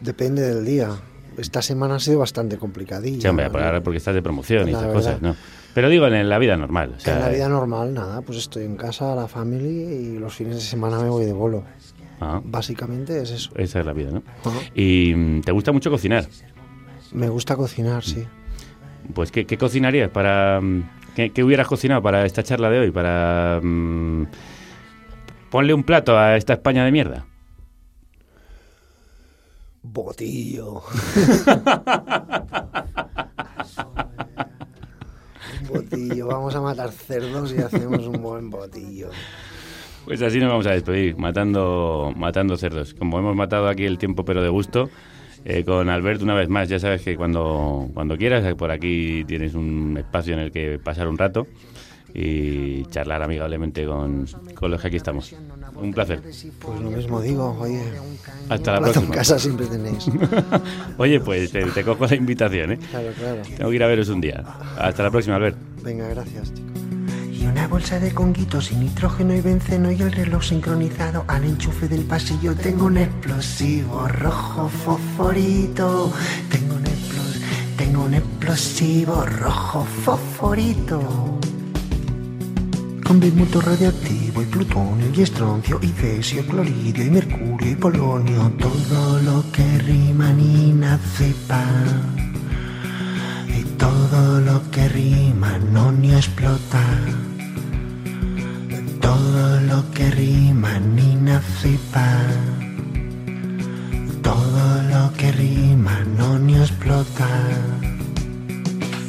Depende del día. Esta semana ha sido bastante complicadilla. Sí, hombre, ¿no? porque estás de promoción y esas cosas, ¿no? Pero digo, en la vida normal. O Que sea, en la vida normal, nada, pues estoy en casa, la familia y los fines de semana me voy de bolo. ah, Básicamente es eso. esa es la vida, ¿no? Ajá. Y mm, te gusta mucho cocinar. Me gusta cocinar, sí. Pues, ¿qué, qué cocinarías para... mm, ¿qué, qué hubieras cocinado para esta charla de hoy? Para... mm, ponle un plato a esta España de mierda. Botillo. Botillo. Vamos a matar cerdos y hacemos un buen botillo. Pues así nos vamos a despedir, matando, matando cerdos. Como hemos matado aquí el tiempo, pero de gusto, eh, con Albert una vez más. Ya sabes que cuando, cuando quieras, por aquí tienes un espacio en el que pasar un rato. Y charlar amigablemente con, con los que aquí estamos. Un placer. Pues lo mismo digo, oye. Hasta la próxima. en casa siempre tenéis. Oye, pues te, te cojo la invitación, ¿eh? Claro, claro. Tengo que ir a veros un día. Hasta la próxima, Albert. Venga, gracias, chicos. Y una bolsa de conguitos sin nitrógeno y benceno y el reloj sincronizado al enchufe del pasillo. Tengo un explosivo rojo fosforito. Tengo un, explos- tengo un explosivo rojo fosforito. Con bismuto radioactivo y plutonio y estroncio y cesio, cloridio y mercurio y polonio. Todo lo que rima ni nacepan. Y todo lo que rima no ni explota. Todo lo que rima ni nacipa. Todo lo que rima no ni explota.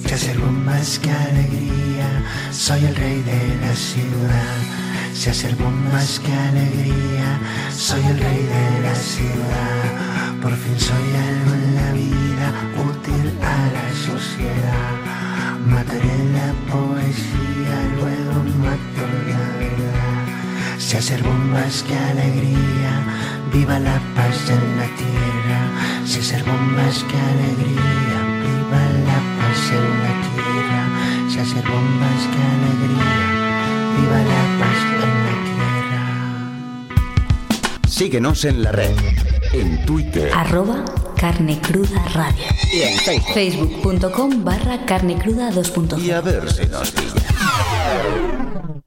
Se hacer bombas que alegría, soy el rey de la ciudad. Se hacer bombas que alegría, soy el rey de la ciudad. Por fin soy algo en la vida útil a la sociedad. Mataré la poesía, luego mato la verdad. Se hacer bombas que alegría, viva la paz en la tierra. Se hacer bombas que alegría, paz en la tierra. Se hacer bombas que alegría, viva la paz en la tierra. Síguenos en la red. En Twitter. Arroba carne cruda radio. Y en Facebook. Facebook.com barra carne cruda 2.0. Y a ver si nos pilla.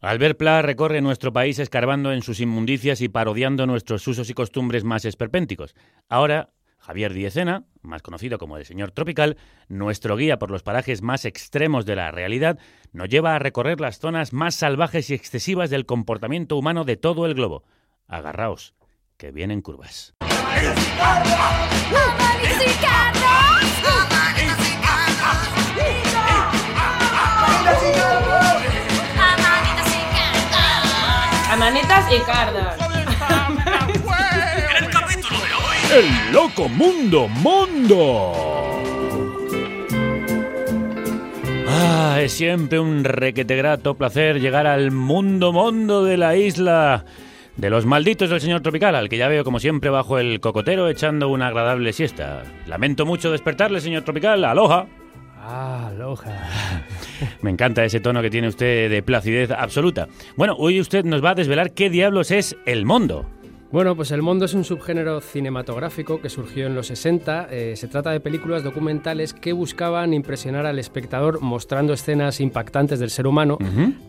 Albert Pla recorre nuestro país escarbando en sus inmundicias y parodiando nuestros usos y costumbres más esperpénticos. Ahora, Javier Diezena, más conocido como el señor Tropical, nuestro guía por los parajes más extremos de la realidad, nos lleva a recorrer las zonas más salvajes y excesivas del comportamiento humano de todo el globo. Agarraos, que vienen curvas. Amanitas y cardas. ¡El loco mundo mundo! Ah, es siempre un requete grato placer llegar al mundo mundo de la isla de los malditos del señor tropical, al que ya veo como siempre bajo el cocotero echando una agradable siesta. Lamento mucho despertarle, señor tropical. Aloha. Ah, aloha. Me encanta ese tono que tiene usted de placidez absoluta. Bueno, hoy usted nos va a desvelar qué diablos es el mundo. Bueno, pues el mundo es un subgénero cinematográfico que surgió en los 60. Eh, se trata de películas documentales que buscaban impresionar al espectador mostrando escenas impactantes del ser humano,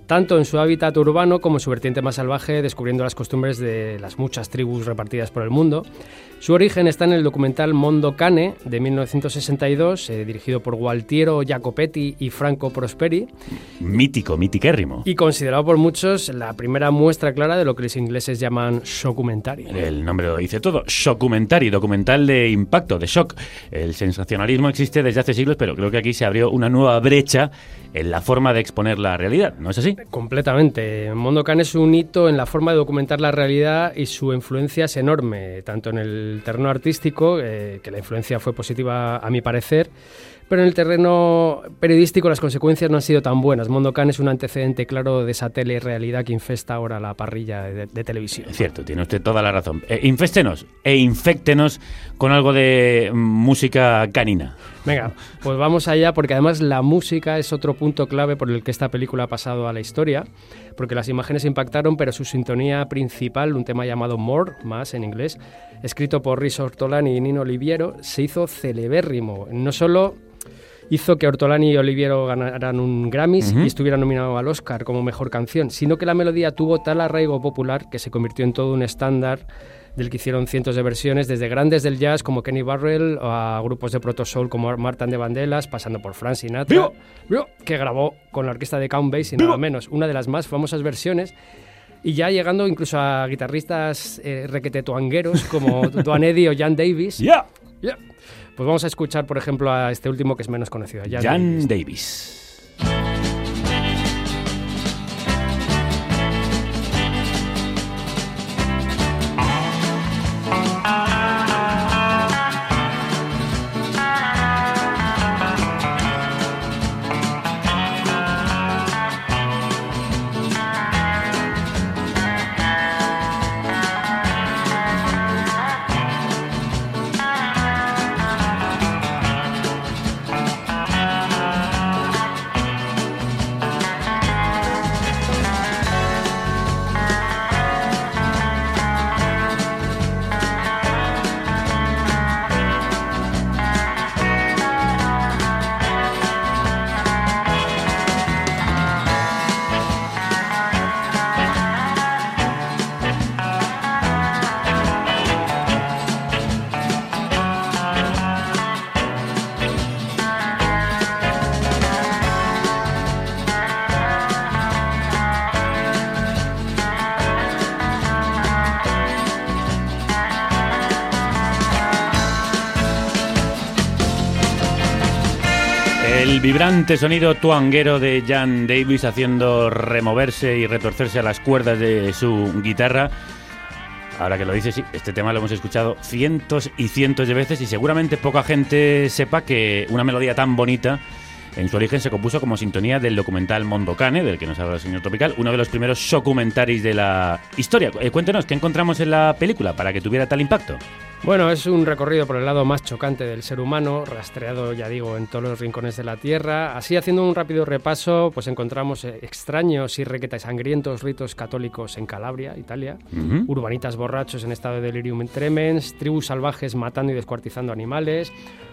tanto en su hábitat urbano como en su vertiente más salvaje, descubriendo las costumbres de las muchas tribus repartidas por el mundo. Su origen está en el documental Mondo Cane de 1962, eh, dirigido por Gualtiero Jacopetti y Franco Prosperi, Mítico, mitiquérrimo. y considerado por muchos la primera muestra clara de lo que los ingleses llaman shockumentary. El nombre lo dice todo. Shockumentary, documental de impacto, de shock. El sensacionalismo existe desde hace siglos, pero creo que aquí se abrió una nueva brecha en la forma de exponer la realidad, ¿no es así? Completamente. Mondo Can es un hito en la forma de documentar la realidad y su influencia es enorme, tanto en el terreno artístico, eh, que la influencia fue positiva a mi parecer, pero en el terreno periodístico las consecuencias no han sido tan buenas. Mondo Can es un antecedente claro de esa telerrealidad que infesta ahora la parrilla de, de televisión. Es cierto, tiene usted toda la razón. Eh, inféstenos e inféctenos con algo de mm, música canina. Venga, pues vamos allá porque además la música es otro punto clave por el que esta película ha pasado a la historia, porque las imágenes impactaron, pero su sintonía principal, un tema llamado More, más en inglés, escrito por Riz Ortolani y Nino Oliviero, se hizo celebérrimo. No solo hizo que Ortolani y Oliviero ganaran un Grammys Ujú. y estuvieran nominados al Oscar como mejor canción, sino que la melodía tuvo tal arraigo popular que se convirtió en todo un estándar del que hicieron cientos de versiones, desde grandes del jazz como Kenny Barrell a grupos de proto soul como Martin de Vandellas, pasando por Frank Sinatra, ¡Viva! que grabó con la orquesta de Count Basie, nada menos, una de las más famosas versiones. Y ya llegando incluso a guitarristas eh, requetetuangueros como Duane Eddy o Jan Davis. ¡Ya! Ya. Pues vamos a escuchar, por ejemplo, a este último que es menos conocido, Jan, Jan Davis. Davis. Sonido tuanguero de Jan Davis haciendo removerse y retorcerse a las cuerdas de su guitarra. Ahora que lo dices, sí, este tema lo hemos escuchado cientos y cientos de veces y seguramente poca gente sepa que una melodía tan bonita en su origen se compuso como sintonía del documental Mondo Cane, del que nos habla el señor Tropical, uno de los primeros documentaris de la historia. Eh, cuéntenos, ¿qué encontramos en la película para que tuviera tal impacto? Bueno, es un recorrido por el lado más chocante del ser humano, rastreado, ya digo, en todos los rincones de la Tierra. Así, haciendo un rápido repaso, pues encontramos eh, extraños y requeta y sangrientos ritos católicos en Calabria, Italia, urbanitas borrachos en estado de delirium tremens, tribus salvajes matando y descuartizando animales,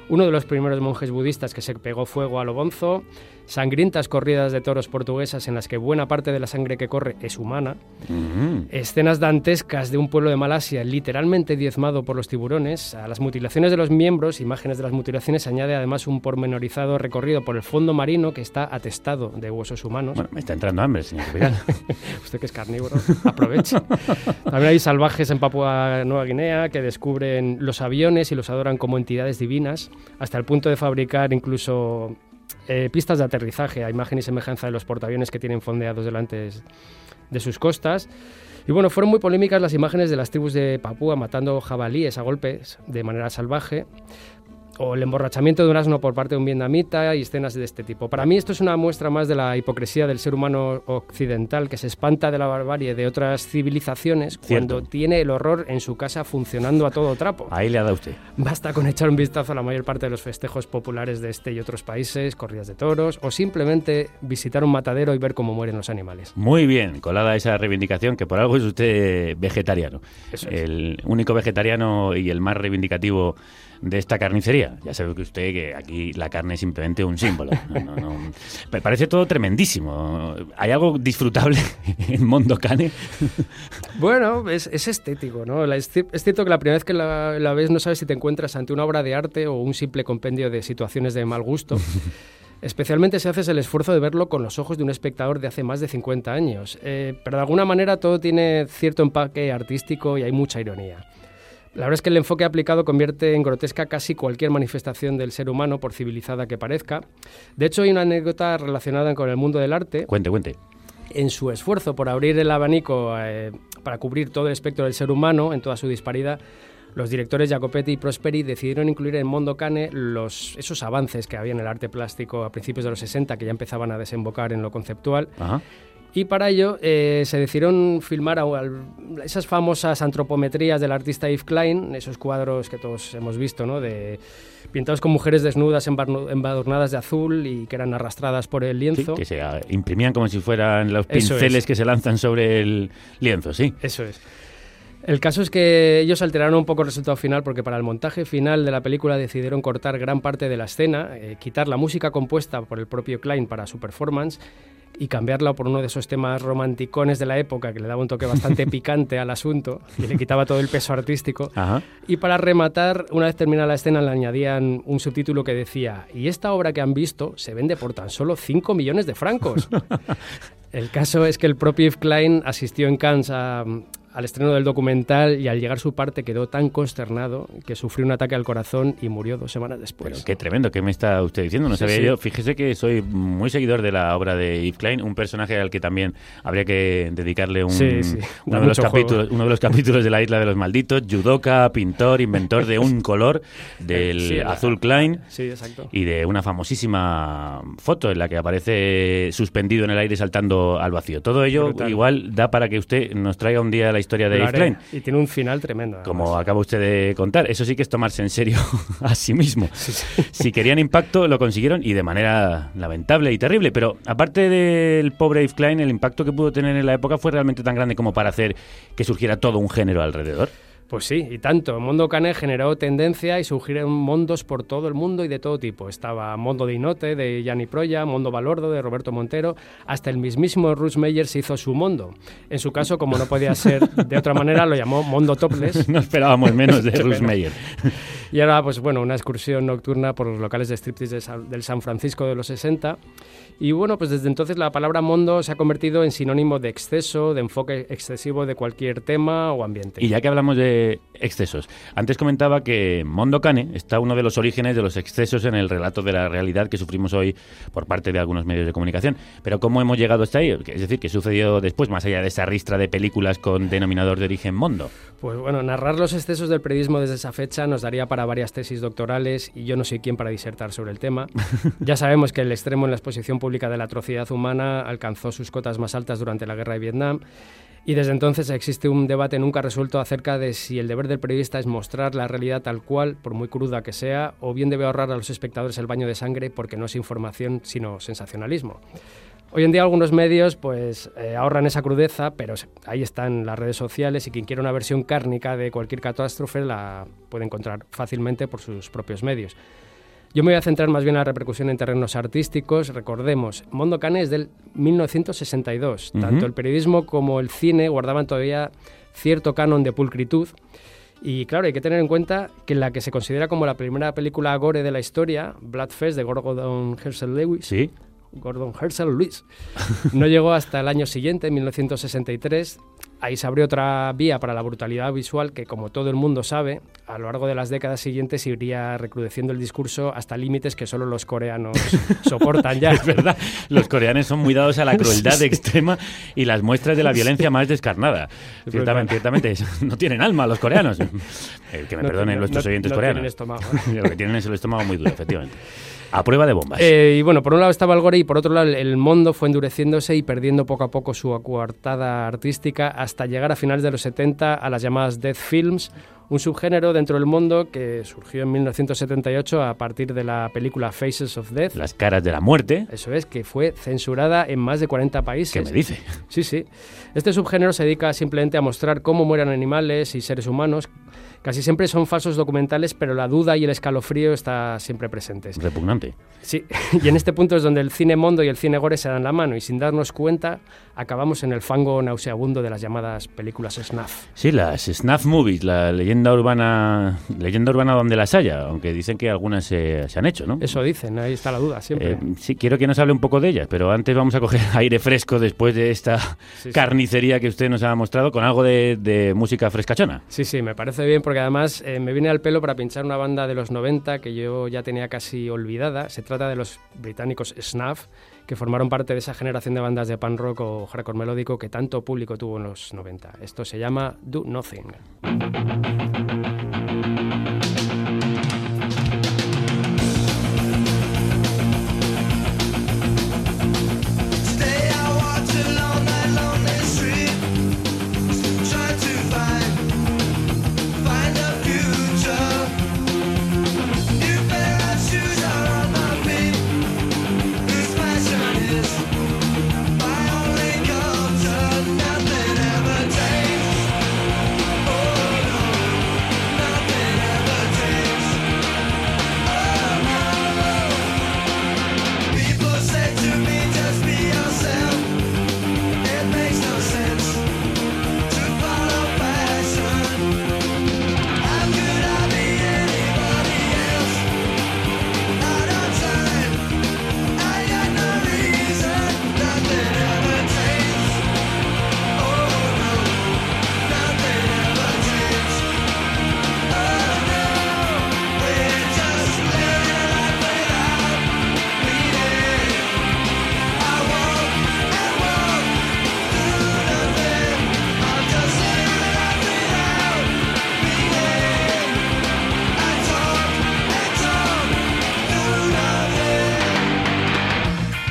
uno de los primeros monjes budistas que se pegó fuego a lo bonzo, sangrientas corridas de toros portuguesas en las que buena parte de la sangre que corre es humana, escenas dantescas de un pueblo de Malasia literalmente diezmado por los tiburones, a las mutilaciones de los miembros, imágenes de las mutilaciones, se añade además un pormenorizado recorrido por el fondo marino que está atestado de huesos humanos. Bueno, me está entrando hambre, señor. Usted que es carnívoro, aproveche. También hay salvajes en Papua Nueva Guinea que descubren los aviones y los adoran como entidades divinas, hasta el punto de fabricar incluso eh, pistas de aterrizaje a imagen y semejanza de los portaaviones que tienen fondeados delante de sus costas. Y bueno, fueron muy polémicas las imágenes de las tribus de Papúa matando jabalíes a golpes de manera salvaje, o el emborrachamiento de un asno por parte de un vietnamita y escenas de este tipo. Para mí esto es una muestra más de la hipocresía del ser humano occidental que se espanta de la barbarie de otras civilizaciones Cierto. cuando tiene el horror en su casa funcionando a todo trapo. Ahí le ha dado usted. Basta con echar un vistazo a la mayor parte de los festejos populares de este y otros países, corridas de toros, o simplemente visitar un matadero y ver cómo mueren los animales. Muy bien, colada esa reivindicación, que por algo es usted vegetariano. El único vegetariano y el más reivindicativo de esta carnicería. Ya sabe que usted que aquí la carne es simplemente un símbolo. No, no, no. Me parece todo tremendísimo. ¿Hay algo disfrutable en Mondo Cane? Bueno, es, es estético, ¿no? Es cierto que la primera vez que la, la ves no sabes si te encuentras ante una obra de arte o un simple compendio de situaciones de mal gusto. Especialmente si haces el esfuerzo de verlo con los ojos de un espectador de hace más de 50 años. Eh, pero de alguna manera todo tiene cierto empaque artístico y hay mucha ironía. La verdad es que el enfoque aplicado convierte en grotesca casi cualquier manifestación del ser humano, por civilizada que parezca. De hecho, hay una anécdota relacionada con el mundo del arte. Cuente, cuente. En su esfuerzo por abrir el abanico eh, para cubrir todo el espectro del ser humano en toda su disparidad, los directores Jacopetti y Prosperi decidieron incluir en Mondo Cane los, esos avances que había en el arte plástico a principios de los 60 que ya empezaban a desembocar en lo conceptual. Ajá. Y para ello eh, se decidieron filmar a- al- esas famosas antropometrías del artista Yves Klein, esos cuadros que todos hemos visto, ¿no? de, pintados con mujeres desnudas embadurnadas de azul y que eran arrastradas por el Sí, lienzo. que se ah, imprimían como si fueran los pinceles es. que se lanzan sobre el lienzo, sí. Eso es. El caso es que ellos alteraron un poco el resultado final porque para el montaje final de la película decidieron cortar gran parte de la escena, eh, quitar la música compuesta por el propio Klein para su performance y cambiarla por uno de esos temas romanticones de la época que le daba un toque bastante picante al asunto y le quitaba todo el peso artístico. Ajá. Y para rematar, una vez terminada la escena, le añadían un subtítulo que decía, y esta obra que han visto se vende por tan solo 5 millones de francos. el caso es que el propio Yves Klein asistió en Cannes a- al estreno del documental y al llegar su parte quedó tan consternado que sufrió un ataque al corazón y murió dos semanas después. Qué tremendo, ¿qué me está usted diciendo? No Sí, sabía sí. yo. Fíjese que soy muy seguidor de la obra de Yves Klein, un personaje al que también habría que dedicarle un, Sí, uno, de los capítulos, uno de los capítulos de la Isla de los Malditos, judoka, pintor, inventor de un color, del azul Klein. Y de una famosísima foto en la que aparece suspendido en el aire saltando al vacío. Todo ello Brutal. igual da para que usted nos traiga un día la historia de haré. Klein. Y tiene un final tremendo. Como acaba usted de contar, eso sí que es tomarse en serio a sí mismo. Si querían impacto, lo consiguieron y de manera lamentable y terrible. Pero aparte del pobre Yves Klein, el impacto que pudo tener en la época fue realmente tan grande como para hacer que surgiera todo un género alrededor. Pues sí, y tanto. Mondo Cane generó tendencia y surgieron mondos por todo el mundo y de todo tipo. Estaba Mondo de Inote, de Gianni Proya, Mondo Balordo, de Roberto Montero, hasta el mismísimo Russ Meyer se hizo su Mondo. En su caso, como no podía ser de otra manera, lo llamó Mondo Topless. No esperábamos menos de pena. Meyer. Y ahora, pues bueno, una excursión nocturna por los locales de striptease de San- del San Francisco de los 60. Y bueno, pues desde entonces la palabra mondo se ha convertido en sinónimo de exceso, de enfoque excesivo de cualquier tema o ambiente. Y ya que hablamos de excesos, antes comentaba que Mondo Cane está uno de los orígenes de los excesos en el relato de la realidad que sufrimos hoy por parte de algunos medios de comunicación. Pero ¿cómo hemos llegado hasta ahí? Es decir, ¿qué sucedió después, más allá de esa ristra de películas con denominador de origen Mondo? Pues bueno, narrar los excesos del periodismo desde esa fecha nos daría para varias tesis doctorales y yo no soy quien para disertar sobre el tema. ya sabemos que el extremo en la exposición pública de la atrocidad humana alcanzó sus cotas más altas durante la guerra de Vietnam y desde entonces existe un debate nunca resuelto acerca de si el deber del periodista es mostrar la realidad tal cual, por muy cruda que sea, o bien debe ahorrar a los espectadores el baño de sangre porque no es información sino sensacionalismo. Hoy en día algunos medios pues eh, ahorran esa crudeza, pero ahí están las redes sociales y quien quiera una versión cárnica de cualquier catástrofe la puede encontrar fácilmente por sus propios medios. Yo me voy a centrar más bien en la repercusión en terrenos artísticos. Recordemos, Mondo Cane es del 1962. Ujú. Tanto el periodismo como el cine guardaban todavía cierto canon de pulcritud. Y claro, hay que tener en cuenta que la que se considera como la primera película gore de la historia, Bloodfest de Gordon Herschel Lewis, Sí. Gordon Herschel Lewis, no llegó hasta el año siguiente, en 1963. Ahí se abrió otra vía para la brutalidad visual que, como todo el mundo sabe, a lo largo de las décadas siguientes iría recrudeciendo el discurso hasta límites que solo los coreanos soportan ya. Es verdad, los coreanos son muy dados a la crueldad Sí, sí. extrema y las muestras de la violencia más descarnada. Es Ciertamente, ciertamente, no tienen alma los coreanos. Eh, que me No perdonen nuestros no- oyentes no coreanos. tienen estómago. Lo que tienen es el estómago muy duro, efectivamente. A prueba de bombas. Eh, y bueno, por un lado estaba el gore y por otro lado el- mundo fue endureciéndose y perdiendo poco a poco su coartada artística hasta llegar a finales de los 70 a las llamadas Death Films, un subgénero dentro del mundo que surgió en 1978 a partir de la película Faces of Death. Las caras de la muerte. Eso es, que fue censurada en más de 40 países. ¿Qué me dice? Sí, sí. Este subgénero se dedica simplemente a mostrar cómo mueren animales y seres humanos. Casi siempre son falsos documentales, pero la duda y el escalofrío está siempre presentes. Repugnante. Sí, y en este punto es donde el cine mondo y el cine gore se dan la mano y sin darnos cuenta acabamos en el fango nauseabundo de las llamadas películas snuff. Sí, las snuff movies, la leyenda urbana, leyenda urbana donde las haya, aunque dicen que algunas se, se han hecho, ¿no? Eso dicen, ahí está la duda siempre. Eh, sí, quiero que nos hable un poco de ellas, pero antes vamos a coger aire fresco después de esta sí. carnicería que usted nos ha mostrado con algo de, de música frescachona. Sí, sí, me parece bien porque además eh, me viene al pelo para pinchar una banda de los 90 que yo ya tenía casi olvidada. Se trata de los británicos Snuff, que formaron parte de esa generación de bandas de punk rock o hardcore melódico que tanto público tuvo en los 90. Esto se llama Do Nothing.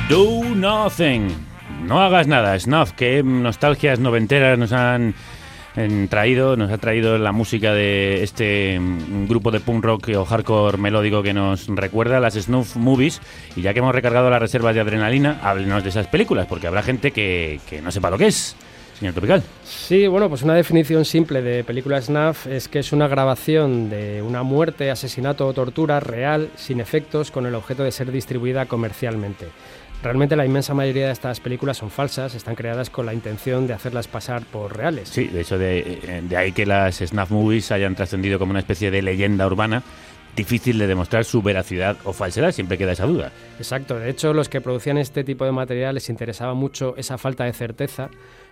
Do nothing. No hagas nada, Snuff. Qué nostalgias noventeras nos han traído, nos ha traído la música de este mm, grupo de punk rock o hardcore melódico que nos recuerda las Snuff Movies. Y ya que hemos recargado las reservas de adrenalina, háblenos de esas películas, porque habrá gente que, que no sepa lo que es. Señor Tropical. Sí, bueno, pues una definición simple de película snuff es que es una grabación de una muerte, asesinato o tortura real, sin efectos, con el objeto de ser distribuida comercialmente. Realmente la inmensa mayoría de estas películas son falsas, están creadas con la intención de hacerlas pasar por reales. Sí, de hecho, de, eh, de ahí que las snuff movies hayan trascendido como una especie de leyenda urbana, difícil de demostrar su veracidad o falsedad, siempre queda esa duda. Exacto, de hecho los que producían este tipo de material les interesaba mucho esa falta de certeza.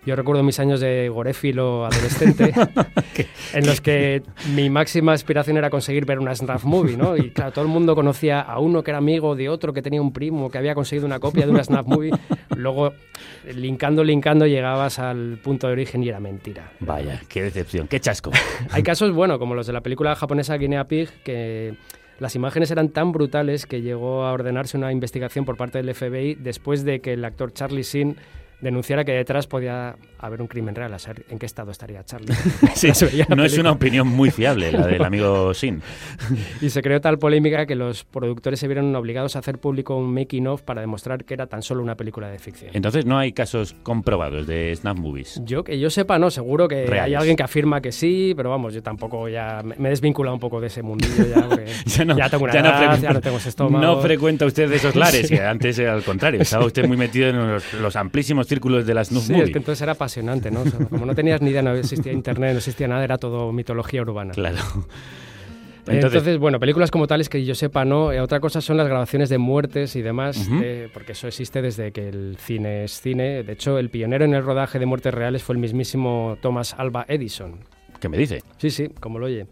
Yo recuerdo mis años de goréfilo adolescente, en los que mi máxima aspiración era conseguir ver una snuff movie, ¿no? Y claro, todo el mundo conocía a uno que era amigo de otro que tenía un primo que había conseguido una copia de una snuff movie. Luego, linkando, linkando, llegabas al punto de origen y era mentira. Vaya, qué decepción, qué chasco. Hay casos, bueno, como los de la película japonesa Guinea Pig, que las imágenes eran tan brutales que llegó a ordenarse una investigación por parte del FBI después de que el actor Charlie Sheen denunciara que detrás podía haber un crimen real, a saber en qué estado estaría Charlie. Sí, no es una opinión muy fiable la del amigo Sin. Y se creó tal polémica que los productores se vieron obligados a hacer público un making of para demostrar que era tan solo una película de ficción. Entonces no hay casos comprobados de snuff movies. Yo que yo sepa, no, seguro que hay Reales. alguien que afirma que sí, pero vamos, yo tampoco ya me he desvinculado un poco de ese mundillo ya, Ya no, ya tengo una ya no edad, fre- ya no tengo estómago. no frecuenta usted esos lares, Sí. que antes era al contrario. Estaba usted muy metido en los, los amplísimos círculos de las snuff Sí, es que entonces era apasionante, ¿no? O sea, como no tenías ni idea, no existía internet, no existía nada, era todo mitología urbana. Claro. Entonces, Entonces- bueno, películas como tales que yo sepa, no. Eh, otra cosa son las grabaciones de muertes y demás, Ujú. eh, porque eso existe desde que el cine es cine. De hecho, el pionero en el rodaje de muertes reales fue el mismísimo Thomas Alva Edison. ¿Qué me dice? Sí, sí, como lo oye.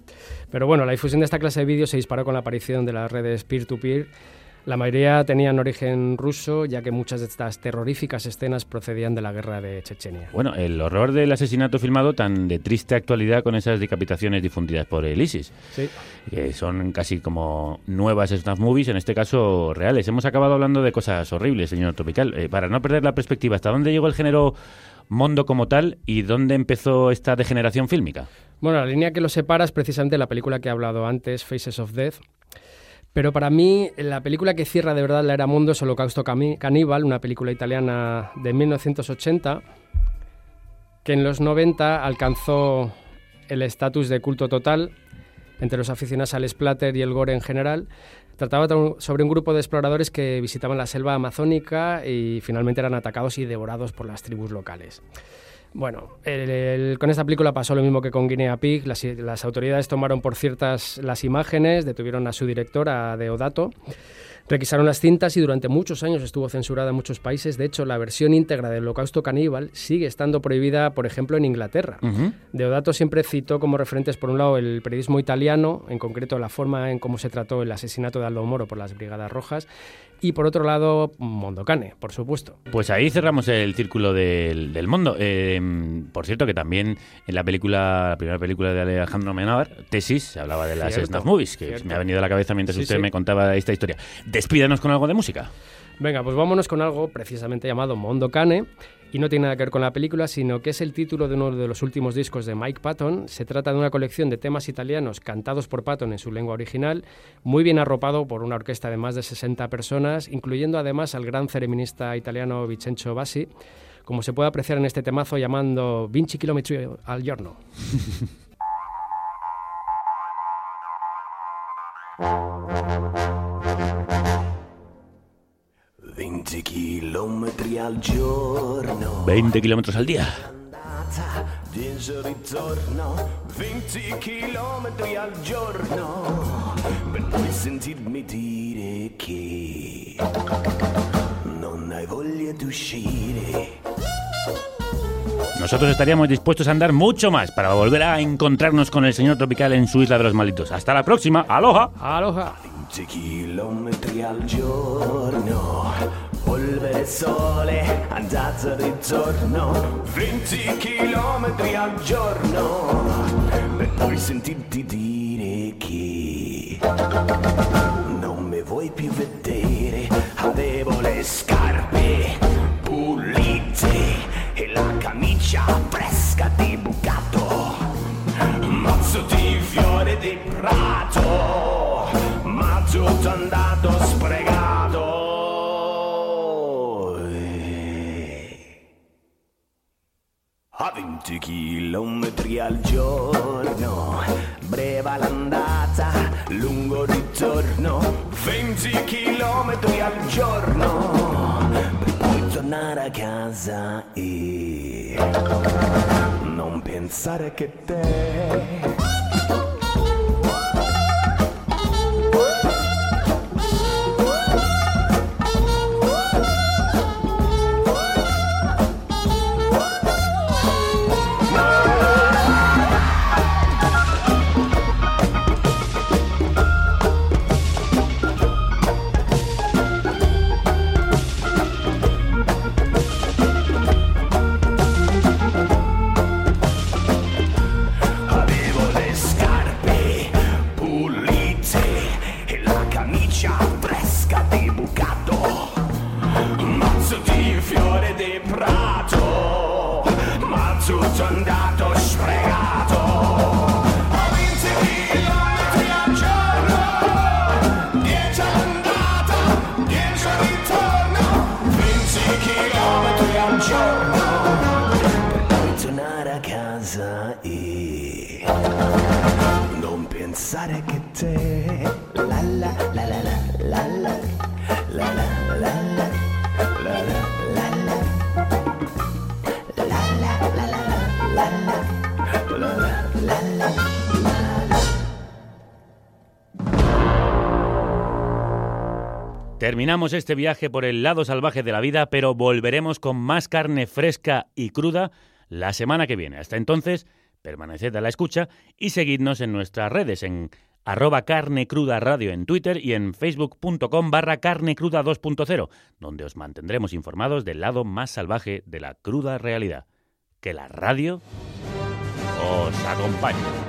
Pero bueno, la difusión de esta clase de vídeos se disparó con la aparición de las redes peer-to-peer. La mayoría tenían origen ruso, ya que muchas de estas terroríficas escenas procedían de la guerra de Chechenia. Bueno, el horror del asesinato filmado tan de triste actualidad con esas decapitaciones difundidas por el ISIS. Sí. Que son casi como nuevas snuff movies, en este caso reales. Hemos acabado hablando de cosas horribles, señor Tropical. Eh, para no perder la perspectiva, ¿hasta dónde llegó el género Mondo como tal y dónde empezó esta degeneración fílmica? Bueno, la línea que lo separa es precisamente la película que he hablado antes, Faces of Death. Pero para mí, la película que cierra de verdad la era mundo es Holocausto Caníbal, una película italiana de 1980, que en los 90 alcanzó el estatus de culto total entre los aficionados al splatter y el gore en general. Trataba tra- sobre un grupo de exploradores que visitaban la selva amazónica y finalmente eran atacados y devorados por las tribus locales. Bueno, el- el- con esta película pasó lo mismo que con Guinea Pig. Las, las autoridades tomaron por ciertas las imágenes, detuvieron a su director, a Deodato, requisaron las cintas y durante muchos años estuvo censurada en muchos países. De hecho, la versión íntegra del Holocausto Caníbal sigue estando prohibida, por ejemplo, en Inglaterra. Deodato siempre citó como referentes, por un lado, el periodismo italiano, en concreto la forma en cómo se trató el asesinato de Aldo Moro por las Brigadas Rojas, y por otro lado, Mondocane, por supuesto. Pues ahí cerramos el círculo del, del mundo. Eh, por cierto, que también en la película, la primera película de Alejandro Amenábar, Tesis, se hablaba de las Cierto, snuff movies, que cierto. me ha venido a la cabeza mientras Sí, usted sí. me contaba esta historia. Despídanos con algo de música. Venga, pues vámonos con algo precisamente llamado Mondo Cane. Y no tiene nada que ver con la película, sino que es el título de uno de los últimos discos de Mike Patton. Se trata de una colección de temas italianos cantados por Patton en su lengua original, muy bien arropado por una orquesta de más de 60 personas, incluyendo además al gran ceremonista italiano Vincenzo Bassi, como se puede apreciar en este temazo llamando 20 km al giorno. 20 chilometri al giorno 20 kilómetros al día. andata, 10 ritorno 20 chilometri al giorno Per poi sentirmi dire che Non hai voglia di uscire Nosotros estaríamos dispuestos a andar mucho más para volver a encontrarnos con el señor Tropical en su isla de los malditos. Hasta la próxima. Aloha. Aloha. 20 chilometri al giorno Polvere sole, andata e ritorno 20 chilometri al giorno Per poi sentirti dire che Non mi vuoi più vedere. Avevo le scarpe pulite E la camicia fresca di bucato Mazzo di fiore di prato Ma tutto andato sprecato A 20 chilometri al giorno Breva l'andata, lungo ritorno. 20 chilometri al giorno tornare a casa e non pensare che te Terminamos este viaje por el lado salvaje de la vida, pero volveremos con más carne fresca y cruda la semana que viene. Hasta entonces, permaneced a la escucha y seguidnos en nuestras redes en arroba carne cruda radio en Twitter y en facebook.com barra carne cruda 2.0, donde os mantendremos informados del lado más salvaje de la cruda realidad. Que la radio os acompañe.